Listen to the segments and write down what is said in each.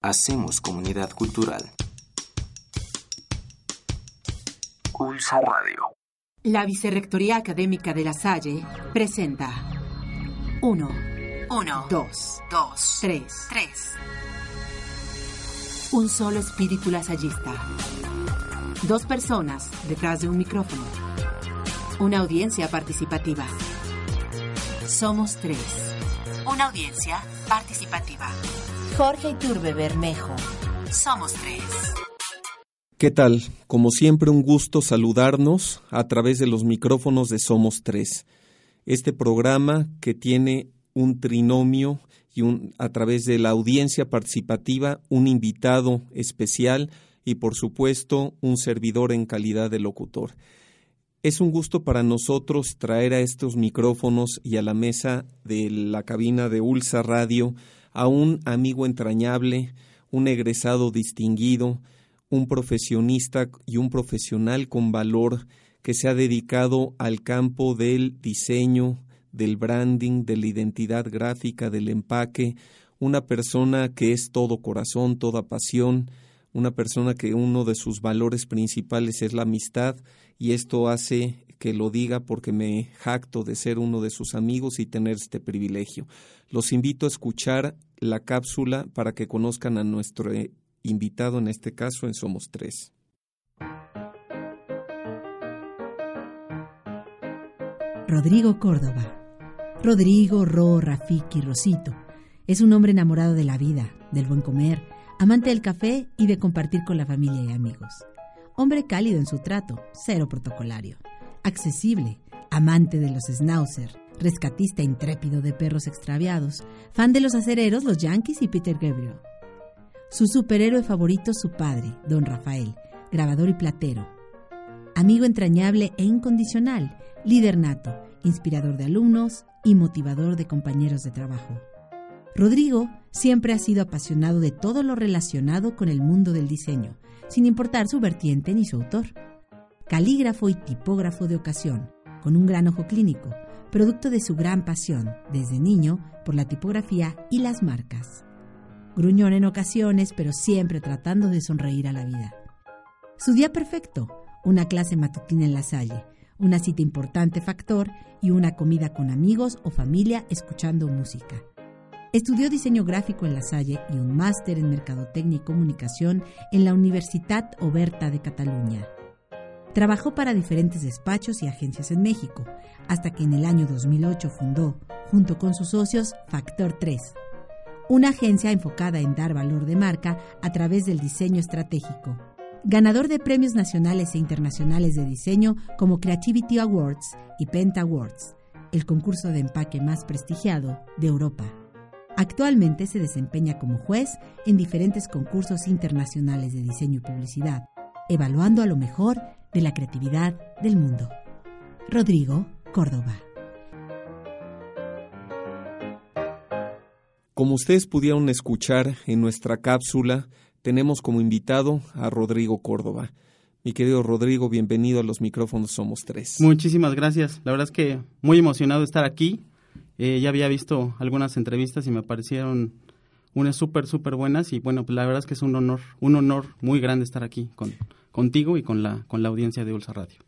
Hacemos comunidad cultural. Pulsa Radio. La Vicerrectoría Académica de La Salle presenta 1, 1, 2, 2, 3. 3. Un solo espíritu lasallista. Dos personas detrás de un micrófono. Una audiencia participativa. Somos tres. Una audiencia participativa. Jorge Iturbe Bermejo. Somos tres. ¿Qué tal? Como siempre, un gusto saludarnos a través de los micrófonos de Somos Tres. Este programa que tiene un trinomio y un, a través de la audiencia participativa, un invitado especial y, por supuesto, un servidor en calidad de locutor. Es un gusto para nosotros traer a estos micrófonos y a la mesa de la cabina de Ulsa Radio a un amigo entrañable, un egresado distinguido, un profesionista y un profesional con valor que se ha dedicado al campo del diseño, del branding, de la identidad gráfica, del empaque, una persona que es todo corazón, toda pasión, una persona que uno de sus valores principales es la amistad y esto hace que lo diga porque me jacto de ser uno de sus amigos y tener este privilegio. Los invito a escuchar la cápsula para que conozcan a nuestro invitado, en este caso en Somos Tres. Rodrigo Córdoba. Rodrigo, Ro, Rafiki, Rosito. Es un hombre enamorado de la vida, del buen comer, amante del café y de compartir con la familia y amigos. Hombre cálido en su trato, cero protocolario. Accesible, amante de los schnauzer, rescatista intrépido de perros extraviados, fan de los acereros, los Yankees y Peter Gabriel. Su superhéroe favorito, su padre, don Rafael, grabador y platero. Amigo entrañable e incondicional, líder nato, inspirador de alumnos y motivador de compañeros de trabajo. Rodrigo siempre ha sido apasionado de todo lo relacionado con el mundo del diseño, sin importar su vertiente ni su autor. Calígrafo y tipógrafo de ocasión, con un gran ojo clínico, producto de su gran pasión, desde niño, por la tipografía y las marcas. Gruñón en ocasiones, pero siempre tratando de sonreír a la vida. Su día perfecto, una clase matutina en la Salle, una cita importante factor y una comida con amigos o familia escuchando música. Estudió diseño gráfico en La Salle y un máster en Mercadotecnia y Comunicación en la Universitat Oberta de Cataluña. Trabajó para diferentes despachos y agencias en México, hasta que en el año 2008 fundó, junto con sus socios, Factor 3, una agencia enfocada en dar valor de marca a través del diseño estratégico. Ganador de premios nacionales e internacionales de diseño como Creativity Awards y Penta Awards, el concurso de empaque más prestigiado de Europa. Actualmente se desempeña como juez en diferentes concursos internacionales de diseño y publicidad, evaluando a lo mejor de la creatividad del mundo. Rodrigo Córdoba. Como ustedes pudieron escuchar en nuestra cápsula, tenemos como invitado a Rodrigo Córdoba. Mi querido Rodrigo, bienvenido a los micrófonos Somos Tres. Muchísimas gracias. La verdad es que muy emocionado de estar aquí. Eh, ya había visto algunas entrevistas y me parecieron unas súper, súper buenas. Y bueno, pues la verdad es que es un honor, un honor muy grande estar aquí con, contigo y con la, con la audiencia de Ulsa Radio.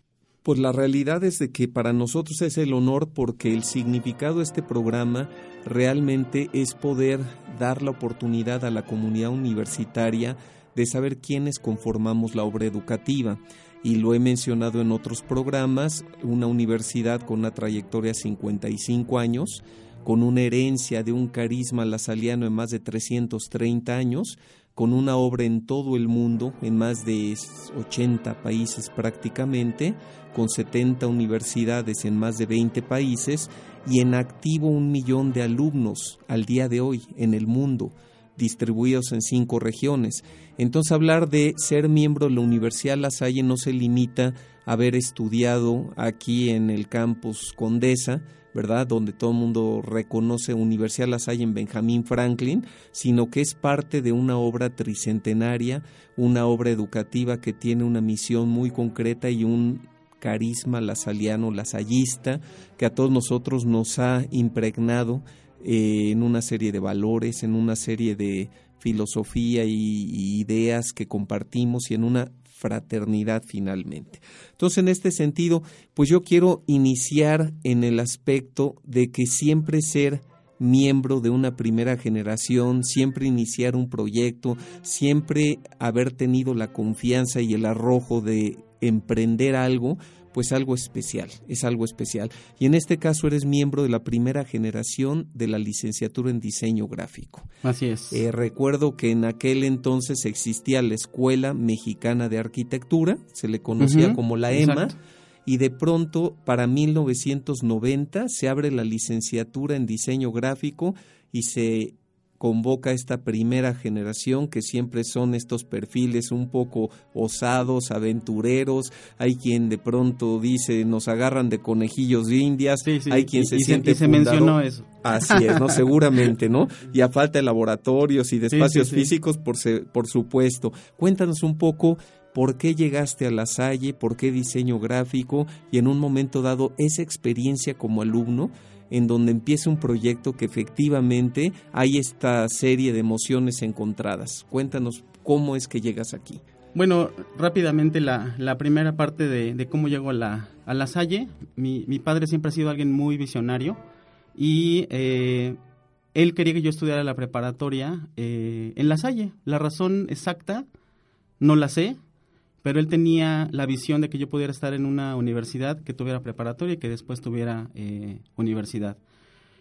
Pues la realidad es de que para nosotros es el honor porque el significado de este programa realmente es poder dar la oportunidad a la comunidad universitaria de saber quiénes conformamos la obra educativa. Y lo he mencionado en otros programas, una universidad con una trayectoria de 55 años, con una herencia de un carisma lasaliano en más de 330 años, con una obra en todo el mundo, en más de 80 países prácticamente, con 70 universidades en más de 20 países y en activo un millón de alumnos al día de hoy en el mundo, distribuidos en cinco regiones. Entonces hablar de ser miembro de la Universidad La Salle no se limita a haber estudiado aquí en el campus Condesa, ¿verdad? Donde todo el mundo reconoce Universidad La Salle en Benjamín Franklin, sino que es parte de una obra tricentenaria, una obra educativa que tiene una misión muy concreta y un carisma lasaliano, lasallista, que a todos nosotros nos ha impregnado eh, en una serie de valores, en una serie de filosofía y ideas que compartimos y en una fraternidad finalmente. Entonces, en este sentido, pues yo quiero iniciar en el aspecto de que siempre ser miembro de una primera generación, siempre iniciar un proyecto, siempre haber tenido la confianza y el arrojo de emprender algo, pues algo especial, es algo especial. Y en este caso eres miembro de la primera generación de la licenciatura en diseño gráfico. Así es. Eh, recuerdo que en aquel entonces existía la Escuela Mexicana de Arquitectura, se le conocía como la EMA, exacto. y de pronto para 1990 se abre la licenciatura en diseño gráfico y se convoca esta primera generación que siempre son estos perfiles un poco osados, aventureros, hay quien de pronto dice nos agarran de conejillos de indias, Sí, sí, hay quien y- se y siente y se mencionó eso. Así es, ¿no? Seguramente, ¿no? Y a falta de laboratorios y de espacios sí. físicos, por, se- por supuesto. Cuéntanos un poco por qué llegaste a La Salle, por qué diseño gráfico y en un momento dado esa experiencia como alumno en donde empieza un proyecto que efectivamente hay esta serie de emociones encontradas. Cuéntanos cómo es que llegas aquí. Bueno, rápidamente la, la primera parte de, de cómo llego a la, a la Salle. Mi, mi padre siempre ha sido alguien muy visionario y eh, él quería que yo estudiara la preparatoria eh, en la Salle. La razón exacta no la sé, pero él tenía la visión de que yo pudiera estar en una universidad que tuviera preparatoria y que después tuviera eh, universidad.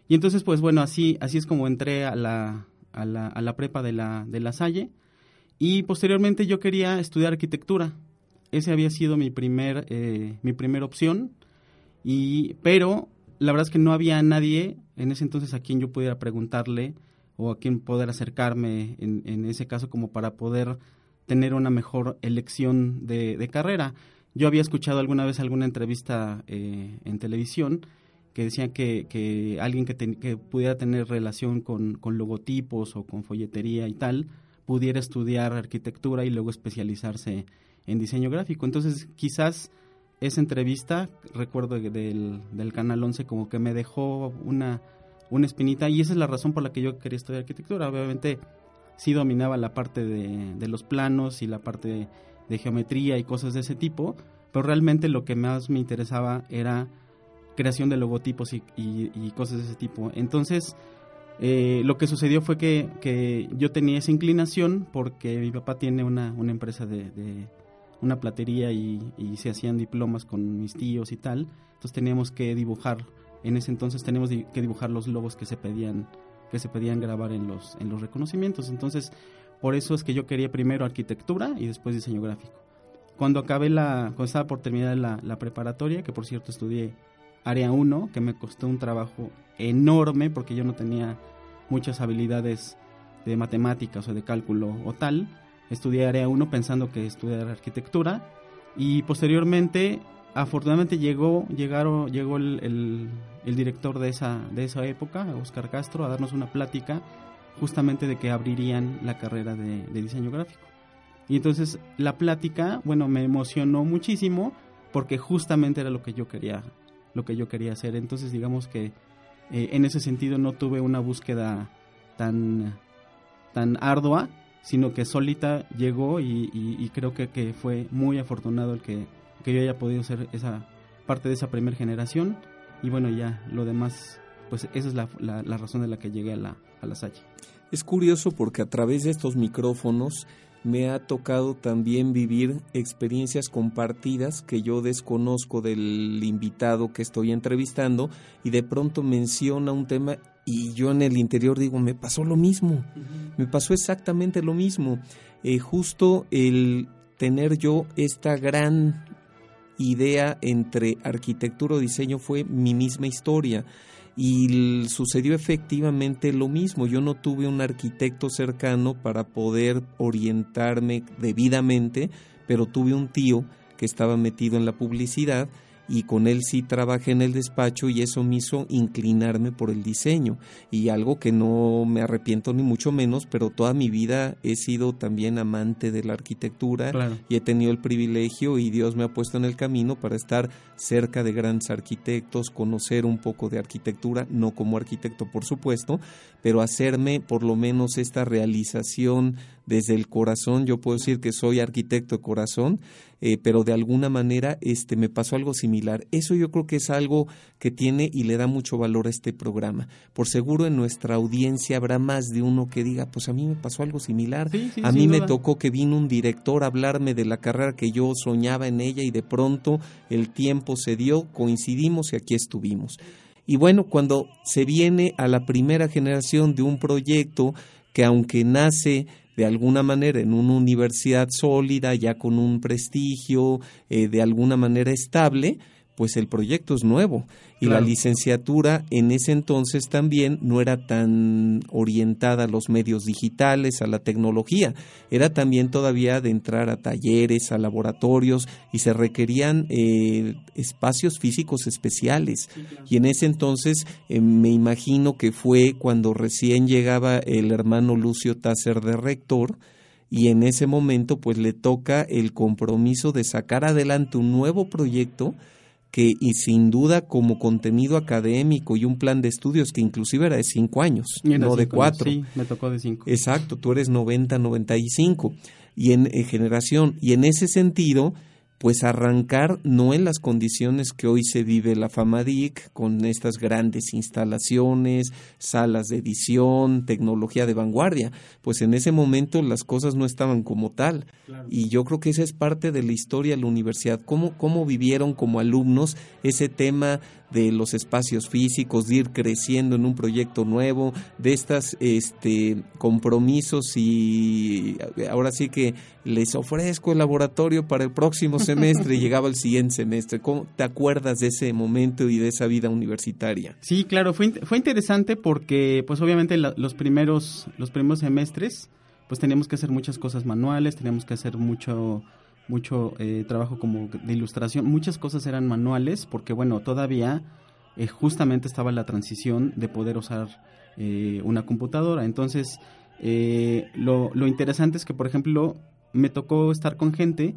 Y entonces, pues bueno, así, así es como entré a la, a la, a la prepa de la, de la Salle. Y posteriormente yo quería estudiar arquitectura. Ese había sido mi primer, eh, mi primera opción. Y, pero la verdad es que no había nadie en ese entonces a quien yo pudiera preguntarle o a quien poder acercarme en, en ese caso como para poder tener una mejor elección de, carrera. Yo había escuchado alguna vez alguna entrevista eh, en televisión que decía que, alguien que, pudiera tener relación con, logotipos o con folletería y tal, pudiera estudiar arquitectura y luego especializarse en diseño gráfico. Entonces, quizás esa entrevista, recuerdo del, del Canal 11, como que me dejó una, una espinita y esa es la razón por la que yo quería estudiar arquitectura. Obviamente, sí dominaba la parte de, de los planos y la parte de, geometría y cosas de ese tipo, pero realmente lo que más me interesaba era creación de logotipos y, y- y cosas de ese tipo. Entonces, eh, lo que sucedió fue que, que yo tenía esa inclinación porque mi papá tiene una, una empresa de, de una platería y, y se hacían diplomas con mis tíos y tal. Entonces teníamos que dibujar, en ese entonces teníamos que dibujar los logos que se pedían que se pedían grabar en los, en los reconocimientos. Entonces, por eso es que yo quería primero arquitectura y después diseño gráfico. Cuando acabé la, cuando estaba por terminar la, la preparatoria, que por cierto estudié área 1, que me costó un trabajo enorme porque yo no tenía muchas habilidades de matemáticas o de cálculo o tal. Estudié área 1 pensando que estudiar arquitectura y posteriormente afortunadamente llegó llegaron llegó el, el- director de esa de esa época Oscar Castro a darnos una plática justamente de que abrirían la carrera de, diseño gráfico. Y entonces la plática bueno me emocionó muchísimo porque justamente era lo que yo quería lo que yo quería hacer. Entonces digamos que eh, en ese sentido no tuve una búsqueda tan tan ardua sino que solita llegó y, y- y creo que, que fue muy afortunado el que, que yo haya podido ser esa parte de esa primera generación y bueno ya lo demás pues esa es la, la- la razón de la que llegué a la, a la Salle. Es curioso porque a través de estos micrófonos me ha tocado también vivir experiencias compartidas que yo desconozco del invitado que estoy entrevistando y de pronto menciona un tema y yo en el interior digo, me pasó lo mismo, me pasó exactamente lo mismo. Eh, justo el tener yo esta gran idea entre arquitectura o diseño fue mi misma historia y sucedió efectivamente lo mismo. Yo no tuve un arquitecto cercano para poder orientarme debidamente, pero tuve un tío que estaba metido en la publicidad y con él sí trabajé en el despacho y eso me hizo inclinarme por el diseño. Y algo que no me arrepiento ni mucho menos, pero toda mi vida he sido también amante de la arquitectura y he tenido el privilegio y Dios me ha puesto en el camino para estar cerca de grandes arquitectos, conocer un poco de arquitectura, no como arquitecto por supuesto, pero hacerme por lo menos esta realización desde el corazón, yo puedo decir que soy arquitecto de corazón, eh, pero de alguna manera este, me pasó algo similar. Eso yo creo que es algo que tiene y le da mucho valor a este programa. Por seguro en nuestra audiencia habrá más de uno que diga, pues a mí me pasó algo similar. a mí me tocó que vino un director a hablarme de la carrera que yo soñaba en ella y de pronto el tiempo se dio, coincidimos y aquí estuvimos. Y bueno, cuando se viene a la primera generación de un proyecto que aunque nace de alguna manera en una universidad sólida, ya con un prestigio, eh, de alguna manera estable, pues el proyecto es nuevo y la licenciatura en ese entonces también no era tan orientada a los medios digitales, a la tecnología, era también todavía de entrar a talleres, a laboratorios y se requerían eh, espacios físicos especiales. Y en ese entonces eh, me imagino que fue cuando recién llegaba el hermano Lucio Tasser de rector, y en ese momento pues le toca el compromiso de sacar adelante un nuevo proyecto que y sin duda como contenido académico y un plan de estudios que inclusive era de cinco años, no de cuatro. Sí, me tocó de cinco. Exacto, tú eres 90, 95 y en, en generación y en ese sentido pues arrancar no en las condiciones que hoy se vive la FAMADIC, con estas grandes instalaciones, salas de edición, tecnología de vanguardia, pues en ese momento las cosas no estaban como tal. Y yo creo que esa es parte de la historia de la universidad, cómo, cómo vivieron como alumnos ese tema de los espacios físicos, de ir creciendo en un proyecto nuevo, de estos este, compromisos y ahora sí que les ofrezco el laboratorio para el próximo semestre y llegaba el siguiente semestre. ¿Cómo te acuerdas de ese momento y de esa vida universitaria? Sí, claro, fue, fue interesante porque pues obviamente los, primeros, los primeros semestres pues teníamos que hacer muchas cosas manuales, teníamos que hacer mucho mucho eh, trabajo como de ilustración. Muchas cosas eran manuales porque, bueno, todavía eh, justamente estaba la transición de poder usar eh, una computadora. Entonces, lo, lo interesante es que, por ejemplo, me tocó estar con gente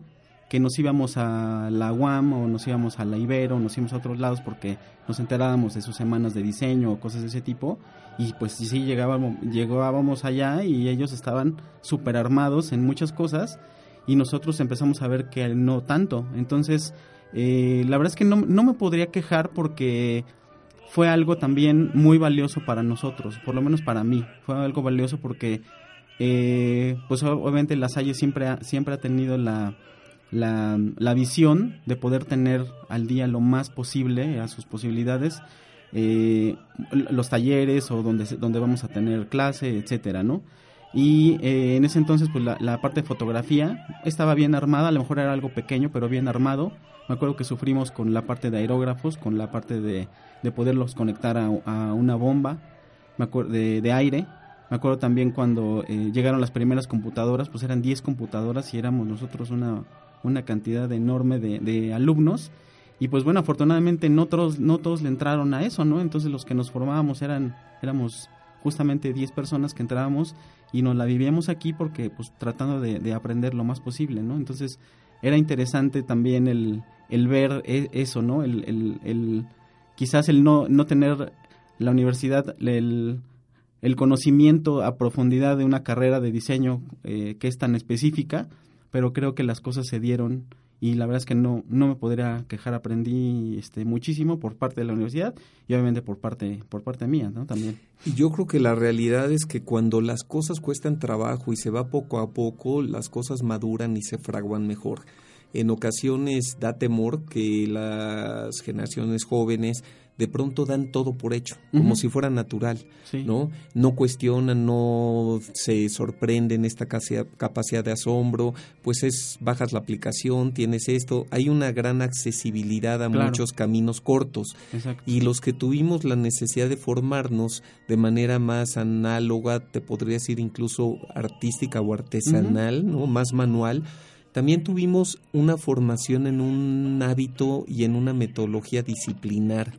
que nos íbamos a la UAM o nos íbamos a la Ibero, o nos íbamos a otros lados porque nos enterábamos de sus semanas de diseño o cosas de ese tipo y pues sí llegábamos, llegábamos allá y ellos estaban súper armados en muchas cosas y nosotros empezamos a ver que no tanto. Entonces, eh, la verdad es que no, no me podría quejar porque fue algo también muy valioso para nosotros, por lo menos para mí. Fue algo valioso porque, eh, pues obviamente la Salle siempre ha, siempre ha tenido la, la, la, visión de poder tener al día lo más posible a sus posibilidades eh, los talleres o donde, donde vamos a tener clase, etcétera, ¿no? Y eh, en ese entonces, pues la, parte de fotografía estaba bien armada, a lo mejor era algo pequeño, pero bien armado. Me acuerdo que sufrimos con la parte de aerógrafos, con la parte de, de poderlos conectar a, una bomba acuerdo, de, aire. Me acuerdo también cuando eh, llegaron las primeras computadoras, pues eran 10 computadoras y éramos nosotros una, una cantidad enorme de, de alumnos. Y pues bueno, afortunadamente no todos, no todos le entraron a eso, ¿no? Entonces los que nos formábamos eran, éramos justamente 10 personas que entrábamos y nos la vivíamos aquí porque pues tratando de, aprender lo más posible, ¿no? Entonces era interesante también el, el ver e, eso, ¿no? El, el, el, quizás el no, no tener la universidad, el, el conocimiento a profundidad de una carrera de diseño eh, que es tan específica, pero creo que las cosas se dieron y la verdad es que no, no me podría quejar, aprendí este, muchísimo por parte de la universidad y obviamente por parte, por parte mía, ¿no? También. Y yo creo que la realidad es que cuando las cosas cuestan trabajo y se va poco a poco, las cosas maduran y se fraguan mejor. En ocasiones da temor que las generaciones jóvenes de pronto dan todo por hecho, como si fuera natural, ¿no? No cuestionan, no se sorprenden esta capacidad de asombro, pues es bajas la aplicación, tienes esto, hay una gran accesibilidad a muchos caminos cortos. Y los que tuvimos la necesidad de formarnos de manera más análoga, te podría decir incluso artística o artesanal, ¿no? Más manual, también tuvimos una formación en un hábito y en una metodología disciplinar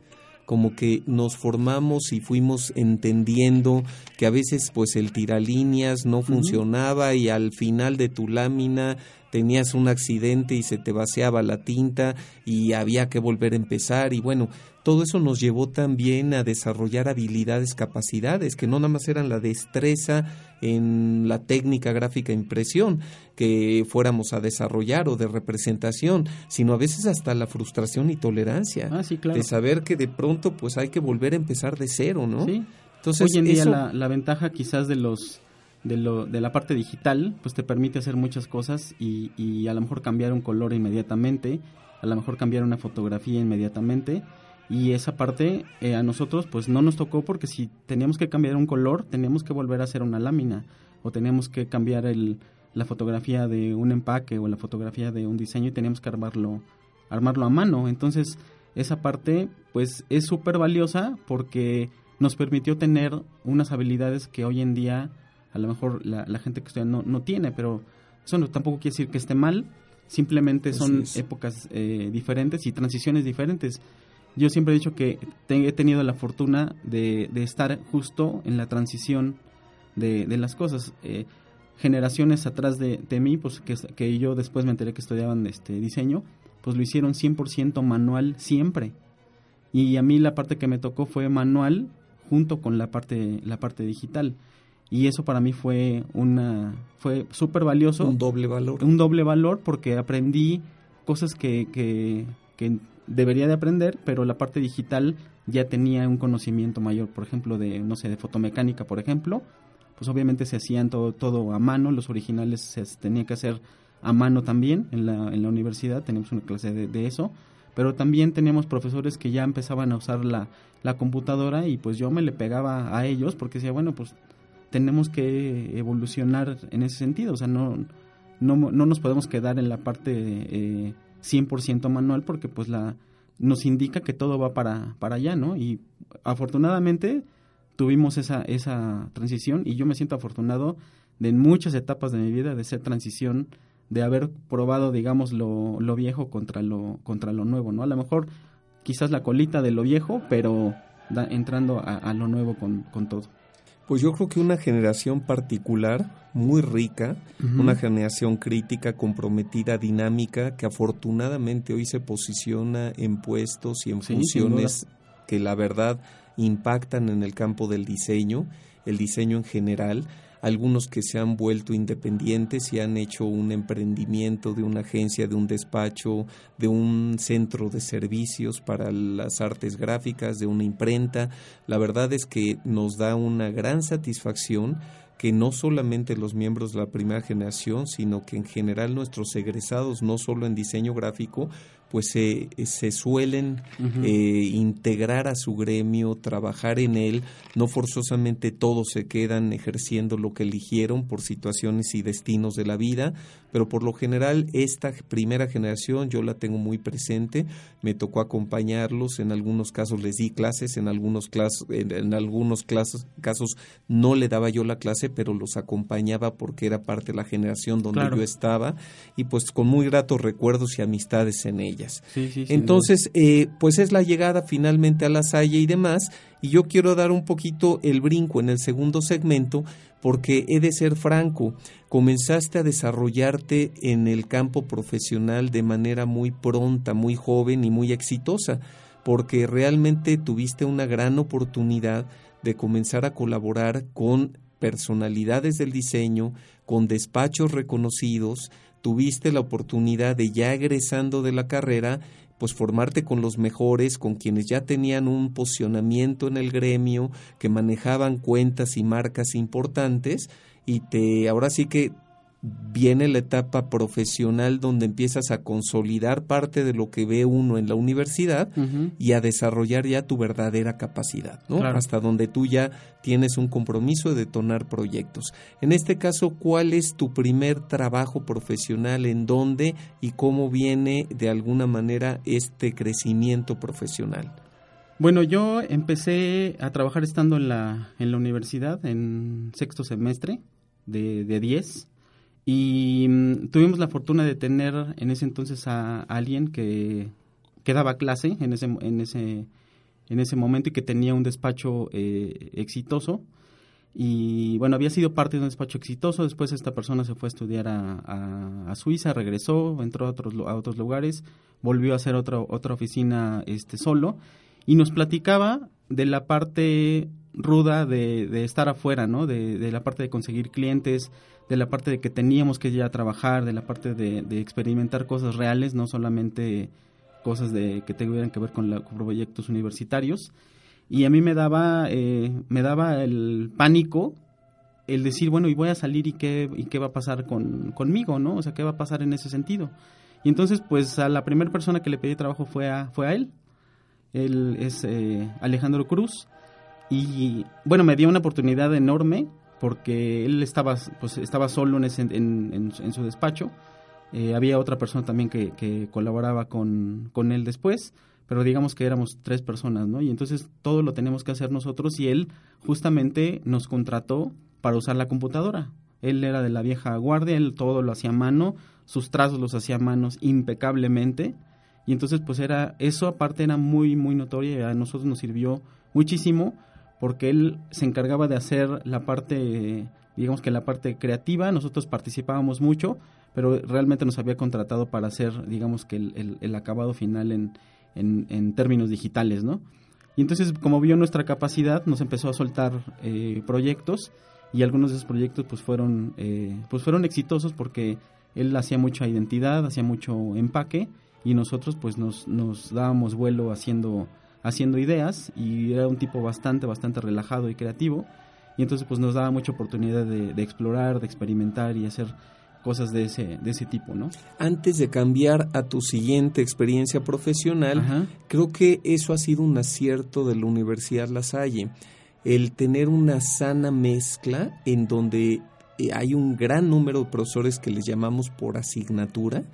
como que nos formamos y fuimos entendiendo que a veces pues el tiralíneas no funcionaba y al final de tu lámina tenías un accidente y se te vaciaba la tinta y había que volver a empezar y bueno, todo eso nos llevó también a desarrollar habilidades, capacidades, que no nada más eran la destreza en la técnica gráfica impresión que fuéramos a desarrollar o de representación, sino a veces hasta la frustración y tolerancia ah, sí, claro. de saber que de pronto pues hay que volver a empezar de cero, ¿no? Sí. Entonces, Hoy en día la, la ventaja quizás de los de, lo, de la parte digital, pues te permite hacer muchas cosas y, y a lo mejor cambiar un color inmediatamente, a lo mejor cambiar una fotografía inmediatamente y esa parte eh, a nosotros pues no nos tocó porque si teníamos que cambiar un color teníamos que volver a hacer una lámina o teníamos que cambiar el, la fotografía de un empaque o la fotografía de un diseño y teníamos que armarlo armarlo a mano. Entonces esa parte pues es súper valiosa porque nos permitió tener unas habilidades que hoy en día a lo mejor la, gente que estudia no, no tiene pero eso no, tampoco quiere decir que esté mal. Simplemente son épocas eh, diferentes y transiciones diferentes yo siempre he dicho que he tenido la fortuna de, estar justo en la transición de, las cosas. Eh, generaciones atrás de, mí, pues que, que, yo después me enteré que estudiaban este diseño, pues lo hicieron 100% manual siempre. Y a mí la parte que me tocó fue manual junto con la parte, la parte digital. Y eso para mí fue una fue súper valioso. Un doble valor. Un doble valor porque aprendí cosas que, que, que debería de aprender, pero la parte digital ya tenía un conocimiento mayor, por ejemplo, de, no sé, de fotomecánica, por ejemplo, pues obviamente se hacían todo, todo a mano, los originales se tenía que hacer a mano también en la, en la universidad, teníamos una clase de, eso, pero también teníamos profesores que ya empezaban a usar la, la computadora y pues yo me le pegaba a ellos porque decía, bueno, pues tenemos que evolucionar en ese sentido, o sea, no, no, no nos podemos quedar en la parte... Eh, 100% manual porque pues la nos indica que todo va para, para allá, ¿no? Y afortunadamente tuvimos esa, esa transición y yo me siento afortunado de en muchas etapas de mi vida de ser transición, de haber probado, digamos, lo, lo viejo contra lo, contra lo nuevo, ¿no? A lo mejor quizás la colita de lo viejo, pero entrando a, a, lo nuevo con, con todo. Pues yo creo que una generación particular, muy rica, una generación crítica, comprometida, dinámica, que afortunadamente hoy se posiciona en puestos y en funciones que la verdad impactan en el campo del diseño, el diseño en general, algunos que se han vuelto independientes y han hecho un emprendimiento de una agencia, de un despacho, de un centro de servicios para las artes gráficas, de una imprenta. La verdad es que nos da una gran satisfacción que no solamente los miembros de la primera generación, sino que en general nuestros egresados, no solo en diseño gráfico, pues se, se suelen eh, integrar a su gremio, trabajar en él, no forzosamente todos se quedan ejerciendo lo que eligieron por situaciones y destinos de la vida, pero por lo general esta primera generación yo la tengo muy presente, me tocó acompañarlos, en algunos casos les di clases, en algunos, en, algunos casos no le daba yo la clase, pero los acompañaba porque era parte de la generación donde yo estaba. Y pues con muy gratos recuerdos y amistades en ella. Entonces, eh, pues es la llegada finalmente a la Salle y demás, y yo quiero dar un poquito el brinco en el segundo segmento, porque he de ser franco, comenzaste a desarrollarte en el campo profesional de manera muy pronta, muy joven y muy exitosa, porque realmente tuviste una gran oportunidad de comenzar a colaborar con personalidades del diseño, con despachos reconocidos, tuviste la oportunidad de ya egresando de la carrera, pues formarte con los mejores, con quienes ya tenían un posicionamiento en el gremio, que manejaban cuentas y marcas importantes y te ahora sí que viene la etapa profesional donde empiezas a consolidar parte de lo que ve uno en la universidad y a desarrollar ya tu verdadera capacidad, ¿no? Hasta donde tú ya tienes un compromiso de detonar proyectos. En este caso, ¿cuál es tu primer trabajo profesional? ¿En dónde y cómo viene de alguna manera este crecimiento profesional? Bueno, yo empecé a trabajar estando en la, en la universidad, en sexto semestre de 10 Y mm, tuvimos la fortuna de tener en ese entonces a, alguien que, daba clase en ese, en, ese, en ese momento y que tenía un despacho eh, exitoso. Y bueno, había sido parte de un despacho exitoso. Después esta persona se fue a estudiar a, a, Suiza, regresó, entró a otros, a otros lugares, volvió a hacer otra, otra oficina este, solo y nos platicaba de la parte ruda de, de estar afuera, ¿no? De, de, la parte de conseguir clientes, de la parte de que teníamos que ya trabajar, de la parte de, de experimentar cosas reales, no solamente cosas de que tuvieran que ver con, proyectos universitarios. Y a mí me daba, eh, me daba el pánico el decir, bueno, y voy a salir y qué, y qué va a pasar con, conmigo, ¿no? O sea, ¿qué va a pasar en ese sentido? Y entonces, pues a la primera persona que le pedí trabajo fue a, fue a él. Él es eh, Alejandro Cruz. Y bueno, me dio una oportunidad enorme porque él estaba, pues, estaba solo en, su despacho. Eh, había otra persona también que, que colaboraba con, con él después pero digamos que éramos tres personas, ¿no? Y entonces todo lo tenemos que hacer nosotros y él justamente nos contrató para usar la computadora. Él era de la vieja guardia, él todo lo hacía a mano, sus trazos los hacía a manos impecablemente. Y entonces pues era, eso aparte era muy, muy notorio y a nosotros nos sirvió muchísimo porque él se encargaba de hacer la parte, digamos que la parte creativa, nosotros participábamos mucho, pero realmente nos había contratado para hacer, digamos que el, el acabado final en, en, términos digitales, ¿no? Y entonces, como vio nuestra capacidad, nos empezó a soltar eh, proyectos y algunos de esos proyectos pues fueron, eh, pues fueron exitosos porque él hacía mucha identidad, hacía mucho empaque y nosotros pues nos, nos dábamos vuelo haciendo, haciendo ideas y era un tipo bastante, bastante relajado y creativo y entonces pues nos daba mucha oportunidad de, de explorar, de experimentar y hacer cosas de ese, de ese tipo, ¿no? Antes de cambiar a tu siguiente experiencia profesional, creo que eso ha sido un acierto de la Universidad La Salle, el tener una sana mezcla en donde eh, hay un gran número de profesores que les llamamos por asignatura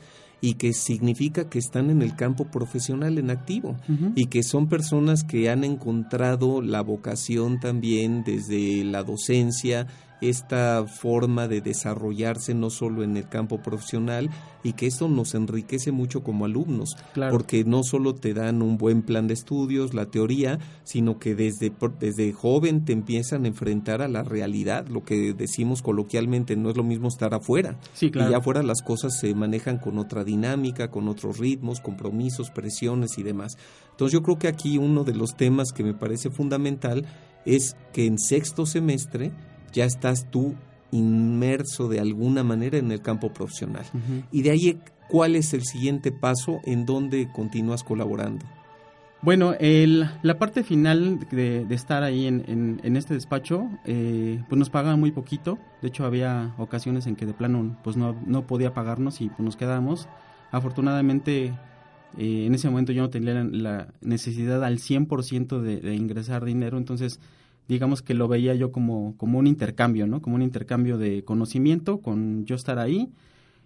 y que significa que están en el campo profesional en activo y que son personas que han encontrado la vocación también desde la docencia, esta forma de desarrollarse no solo en el campo profesional y que esto nos enriquece mucho como alumnos, porque no solo te dan un buen plan de estudios, la teoría, sino que desde, desde joven te empiezan a enfrentar a la realidad, lo que decimos coloquialmente, no es lo mismo estar afuera. Y allá afuera las cosas se manejan con otra dinámica, con otros ritmos, compromisos, presiones y demás. Entonces yo creo que aquí uno de los temas que me parece fundamental es que en sexto semestre ya estás tú inmerso de alguna manera en el campo profesional. Y de ahí, ¿cuál es el siguiente paso en donde continúas colaborando? Bueno, el, la parte final de, estar ahí en, en, este despacho, eh, pues nos pagaban muy poquito. De hecho, había ocasiones en que de plano pues no, no podía pagarnos y pues nos quedábamos. Afortunadamente, eh, en ese momento yo no tenía la, necesidad al 100% de, de ingresar dinero, entonces digamos que lo veía yo como, como un intercambio, ¿no? Como un intercambio de conocimiento con yo estar ahí.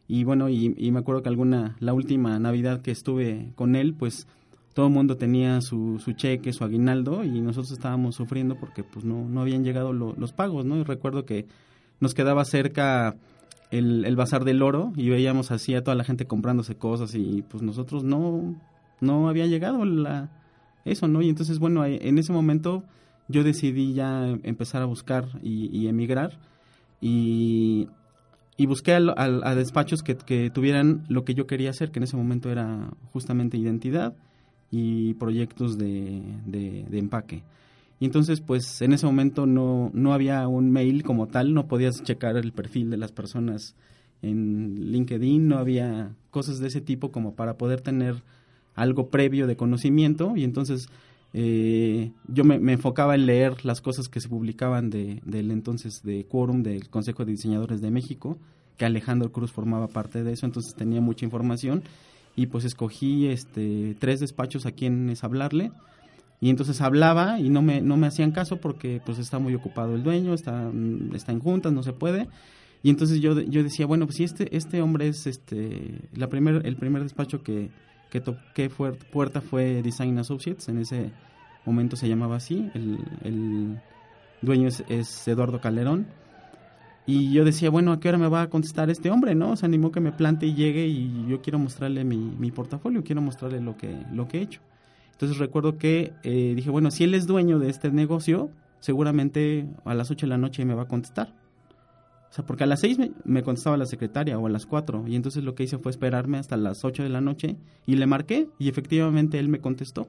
Y bueno, y, me acuerdo que alguna, la última Navidad que estuve con él, pues todo el mundo tenía su, su cheque, su aguinaldo y nosotros estábamos sufriendo porque pues no, no habían llegado los pagos, ¿no? Recuerdo que nos quedaba cerca el, el Bazar del Oro y veíamos así a toda la gente comprándose cosas y pues nosotros no, no había llegado la, eso, ¿no? Y entonces, bueno, en ese momento yo decidí ya empezar a buscar y, emigrar y, busqué a, despachos que, tuvieran lo que yo quería hacer, que en ese momento era justamente identidad y proyectos de, empaque. Y entonces, pues en ese momento no, no había un mail como tal, no podías checar el perfil de las personas en LinkedIn, no había cosas de ese tipo como para poder tener algo previo de conocimiento y entonces eh, yo me, enfocaba en leer las cosas que se publicaban de, del entonces de Quórum, del Consejo de Diseñadores de México, que Alejandro Cruz formaba parte de eso, entonces tenía mucha información y pues escogí este tres despachos a quienes hablarle y entonces hablaba y no me no me hacían caso porque pues está muy ocupado el dueño, está está en juntas, no se puede. Y entonces yo, yo decía, bueno, pues si este este hombre es este la primer el primer despacho que que toqué puerta fue Design Associates, en ese momento se llamaba así, el, dueño es, Eduardo Calderón. Y yo decía, bueno, ¿a qué hora me va a contestar este hombre, no? Se animó que me plante y llegue y yo quiero mostrarle mi, mi portafolio, quiero mostrarle lo que, lo que he hecho. Entonces recuerdo que eh, dije, bueno, si él es dueño de este negocio, seguramente a las 8 de la noche me va a contestar. O sea, porque a las 6 me, contestaba la secretaria o a las 4. Y entonces lo que hice fue esperarme hasta las 8 de la noche y le marqué y efectivamente él me contestó.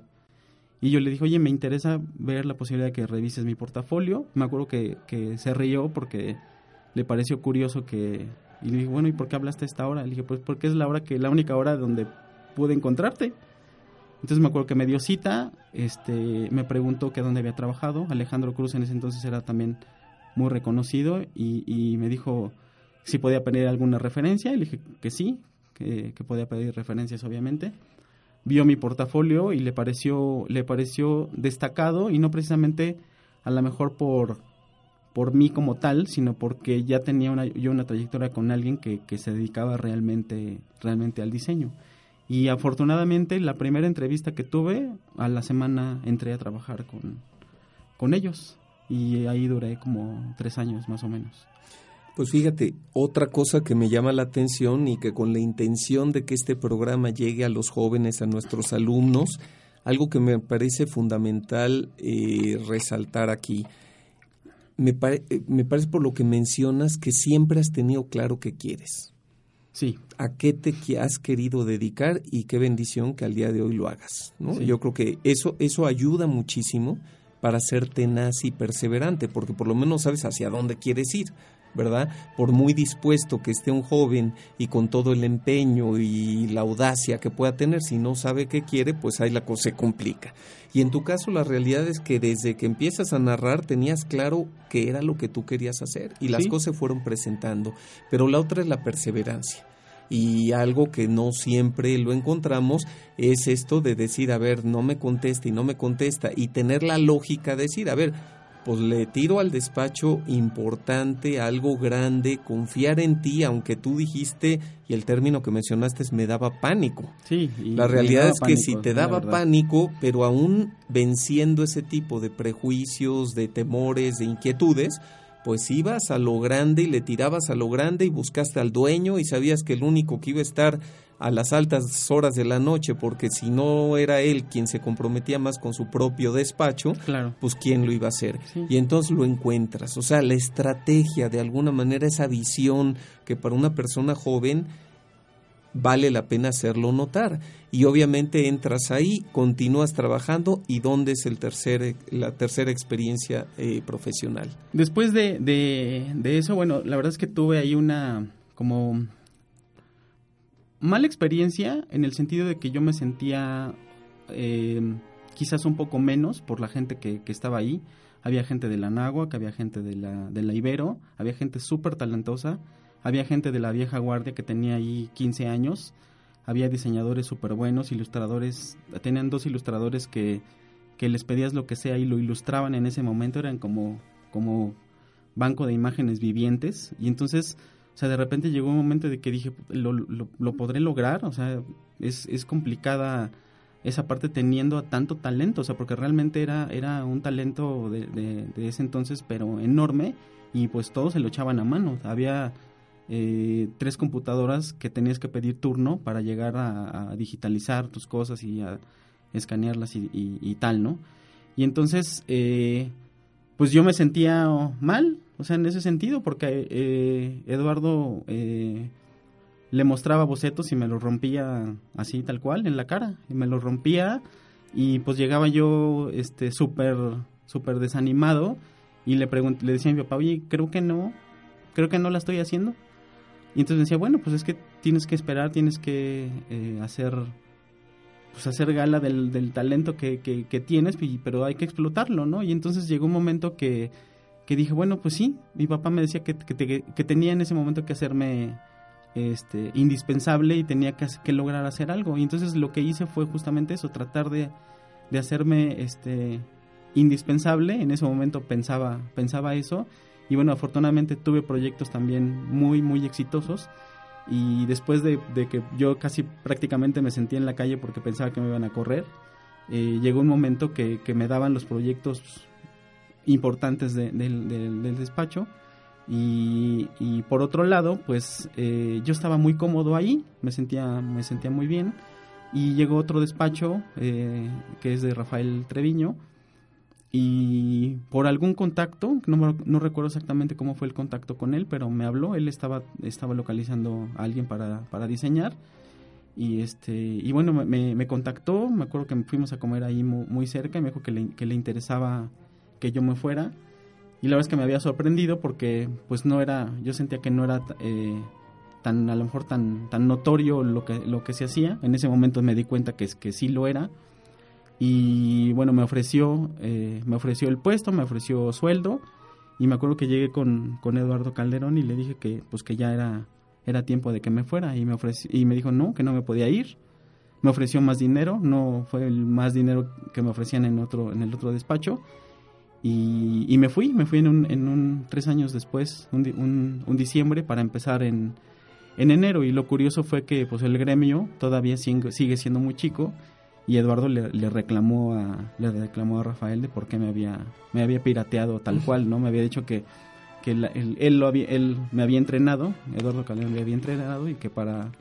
Y yo le dije, oye, me interesa ver la posibilidad de que revises mi portafolio. Me acuerdo que, que se rió porque le pareció curioso que... Y le dije, bueno, ¿y por qué hablaste a esta hora? Le dije, pues porque es la hora que la única hora donde pude encontrarte. Entonces me acuerdo que me dio cita, este, me preguntó que dónde había trabajado. Alejandro Cruz en ese entonces era también muy reconocido y, me dijo si podía pedir alguna referencia. Y le dije que sí, que, podía pedir referencias obviamente. Vio mi portafolio y le pareció, le pareció destacado y no precisamente a lo mejor por, por mí como tal, sino porque ya tenía yo una trayectoria con alguien que, que se dedicaba realmente, realmente al diseño. Y afortunadamente la primera entrevista que tuve, a la semana entré a trabajar con, con ellos y ahí duré como tres años más o menos. Pues fíjate, otra cosa que me llama la atención y que con la intención de que este programa llegue a los jóvenes, a nuestros alumnos, algo que me parece fundamental eh, resaltar aquí. Me, eh, me parece por lo que mencionas que siempre has tenido claro que quieres. Sí. ¿A qué te has querido dedicar y qué bendición que al día de hoy lo hagas? ¿no? Yo creo que eso, eso ayuda muchísimo para ser tenaz y perseverante, porque por lo menos sabes hacia dónde quieres ir, ¿verdad? Por muy dispuesto que esté un joven y con todo el empeño y la audacia que pueda tener, si no sabe qué quiere, pues ahí la cosa se complica. Y en tu caso la realidad es que desde que empiezas a narrar tenías claro qué era lo que tú querías hacer y las cosas se fueron presentando, pero la otra es la perseverancia y algo que no siempre lo encontramos es esto de decir, a ver, no me contesta y no me contesta y tener la lógica de decir, a ver, pues le tiro al despacho importante, algo grande, confiar en ti, aunque tú dijiste, y el término que mencionaste es me daba pánico. Sí, la realidad es que si te daba pánico, pero aún venciendo ese tipo de prejuicios, de temores, de inquietudes, pues ibas a lo grande y le tirabas a lo grande y buscaste al dueño y sabías que el único que iba a estar a las altas horas de la noche, porque si no era él quien se comprometía más con su propio despacho, claro. pues quién lo iba a hacer. Y entonces lo encuentras. O sea, la estrategia, de alguna manera, esa visión que para una persona joven vale la pena hacerlo notar. Y obviamente entras ahí, continúas trabajando y dónde es el tercer, la tercera experiencia eh, profesional. Después de, de, eso, bueno, la verdad es que tuve ahí una como mala experiencia en el sentido de que yo me sentía eh, quizás un poco menos por la gente que, estaba ahí. Había gente de la que había gente de la, de la Ibero, había gente súper talentosa había gente de la vieja guardia que tenía ahí 15 años, había diseñadores súper buenos, ilustradores, tenían dos ilustradores que, que les pedías lo que sea y lo ilustraban en ese momento, eran como, como banco de imágenes vivientes y entonces, o sea, de repente llegó un momento de que dije, ¿lo, lo, podré lograr? O sea, es, es complicada esa parte teniendo a tanto talento, o sea, porque realmente era, era un talento de, de, de ese entonces, pero enorme, y pues todos se lo echaban a mano. Había eh, tres computadoras que tenías que pedir turno para llegar a, digitalizar tus cosas y a escanearlas y, tal, ¿no? Y entonces, eh, pues yo me sentía mal, o sea, en ese sentido, porque eh, Eduardo le mostraba bocetos y me los rompía así, tal cual, en la cara, y me los rompía y pues llegaba yo este súper súper desanimado y le le decía a mi papá, oye, creo que no, creo que no la estoy haciendo. Y entonces decía, bueno, pues es que tienes que esperar, tienes que eh, hacer pues hacer gala del, del talento que, que, tienes, pero hay que explotarlo, ¿no? Y entonces llegó un momento que, que dije, bueno, pues sí, mi papá me decía que, que, tenía en ese momento que hacerme este, indispensable y tenía que, que, lograr hacer algo. Y entonces lo que hice fue justamente eso, tratar de, de hacerme este, indispensable. En ese momento pensaba, pensaba eso y bueno, afortunadamente tuve proyectos también muy, muy exitosos. Y después de, que yo casi prácticamente me sentía en la calle porque pensaba que me iban a correr, eh, llegó un momento que, me daban los proyectos importantes del despacho Y, y por otro lado, pues eh, yo estaba muy cómodo ahí, me sentía, me sentía muy bien. Y llegó otro despacho eh, que es de Rafael Treviño. Y por algún contacto, no, no recuerdo exactamente cómo fue el contacto con él, pero me habló, él estaba, estaba localizando a alguien para, para diseñar y este y bueno me, me, contactó me acuerdo que fuimos a comer ahí muy, muy, cerca y me dijo que le, que le interesaba que yo me fuera y la verdad es que me había sorprendido porque pues no era yo sentía que no era eh, tan a lo mejor tan tan notorio lo que lo que se hacía en ese momento me di cuenta que que sí lo era y bueno me ofreció eh, me ofreció el puesto me ofreció sueldo y me acuerdo que llegué con, con Eduardo Calderón y le dije que pues que ya era era tiempo de que me fuera y me ofreció, y me dijo no, que no me podía ir. Me ofreció más dinero, no fue el más dinero que me ofrecían en otro en el otro despacho. Y, y me fui, me fui en un, en un tres años después, un, un, diciembre, para empezar en, en enero. Y lo curioso fue que pues el gremio todavía sigue siendo muy chico y Eduardo le, le, reclamó a le reclamó a Rafael de por qué me había me había pirateado tal cual no me había dicho que que él, él, lo había, él me había entrenado, Eduardo Calderón me había entrenado y que para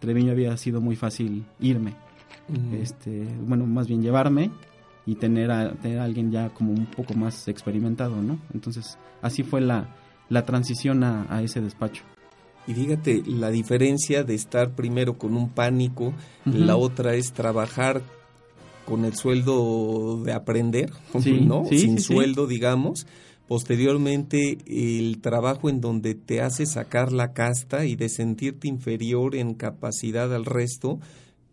Treviño había sido muy fácil irme. este Bueno, más bien llevarme y tener a, tener a alguien ya como un poco más experimentado, ¿no? Entonces, así fue la, la transición a, a ese despacho. Y fíjate, la diferencia de estar primero con un pánico, la otra es trabajar con el sueldo de aprender, ¿no? Sin sueldo, digamos posteriormente el trabajo en donde te hace sacar la casta y de sentirte inferior en capacidad al resto,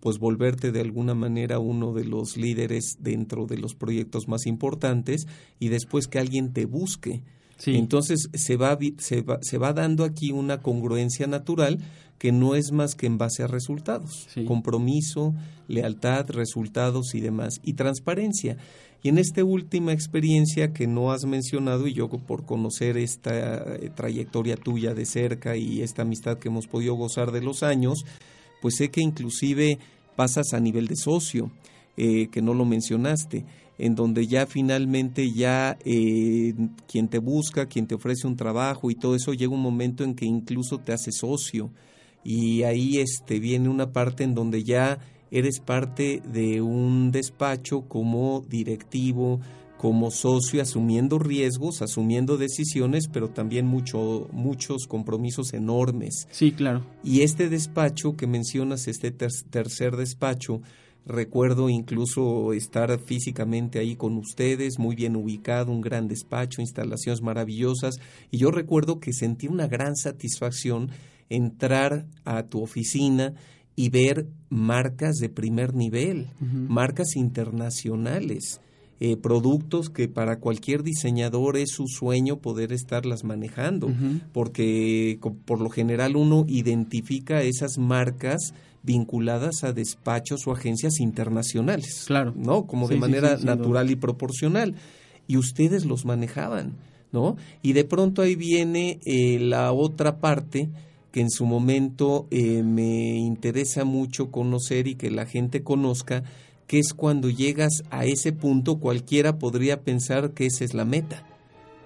pues volverte de alguna manera uno de los líderes dentro de los proyectos más importantes y después que alguien te busque. Entonces se va, se, va, se va dando aquí una congruencia natural que no es más que en base a resultados, compromiso, lealtad, resultados y demás, y transparencia. Y en esta última experiencia que no has mencionado, y yo por conocer esta eh, trayectoria tuya de cerca y esta amistad que hemos podido gozar de los años, pues sé que inclusive pasas a nivel de socio, eh, que no lo mencionaste, en donde ya finalmente ya eh, quien te busca, quien te ofrece un trabajo y todo eso, llega un momento en que incluso te hace socio. Y ahí este, viene una parte en donde ya eres parte de un despacho como directivo, como socio, asumiendo riesgos, asumiendo decisiones, pero también mucho, muchos compromisos enormes. Sí, claro. Y este despacho que mencionas, este tercer despacho, recuerdo incluso estar físicamente ahí con ustedes, muy bien ubicado, un gran despacho, instalaciones maravillosas, y yo recuerdo que sentí una gran satisfacción entrar a tu oficina y ver marcas de primer nivel, marcas internacionales, eh, productos que para cualquier diseñador es su sueño poder estarlas manejando, porque por lo general uno identifica esas marcas vinculadas a despachos o agencias internacionales, claro, ¿no? Como de manera natural y proporcional. Y ustedes los manejaban, ¿no? Y de pronto ahí viene eh, la otra parte que en su momento eh, me interesa mucho conocer y que la gente conozca, que es cuando llegas a ese punto cualquiera podría pensar que esa es la meta,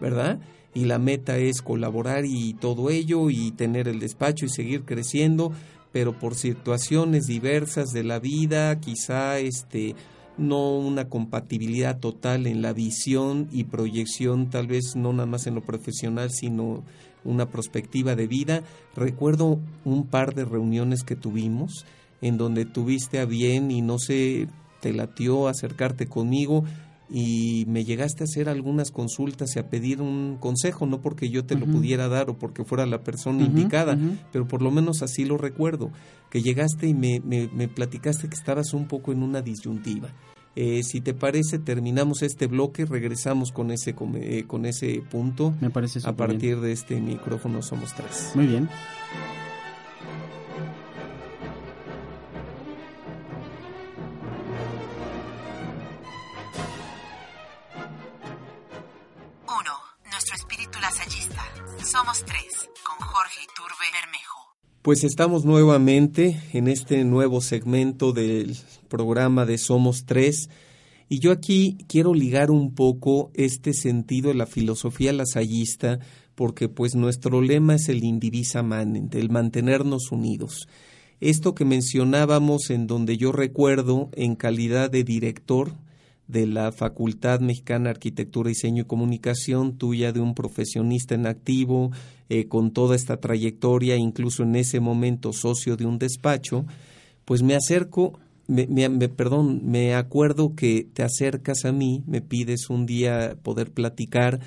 ¿verdad? Y la meta es colaborar y todo ello y tener el despacho y seguir creciendo, pero por situaciones diversas de la vida, quizá este no una compatibilidad total en la visión y proyección, tal vez no nada más en lo profesional, sino una perspectiva de vida. Recuerdo un par de reuniones que tuvimos en donde tuviste a bien y no sé, te latió acercarte conmigo y me llegaste a hacer algunas consultas y a pedir un consejo, no porque yo te lo pudiera dar o porque fuera la persona indicada, pero por lo menos así lo recuerdo, que llegaste y me, me, me platicaste que estabas un poco en una disyuntiva eh, si te parece, terminamos este bloque, regresamos con ese, con, eh, ese punto. Me parece A partir de este micrófono somos tres. Muy bien. Somos tres, con Jorge Iturbe Bermejo. Pues estamos nuevamente en este nuevo segmento del programa de Somos Tres. Y yo aquí quiero ligar un poco este sentido de la filosofía lasallista, porque pues nuestro lema es el indivisa manent, el mantenernos unidos. Esto que mencionábamos en donde yo recuerdo en calidad de director de la Facultad Mexicana de Arquitectura, Diseño y Comunicación, tuya de un profesionista en activo, eh, con toda esta trayectoria, incluso en ese momento socio de un despacho, pues me acerco, me, me, perdón, me acuerdo que te acercas a mí, me pides un día poder platicar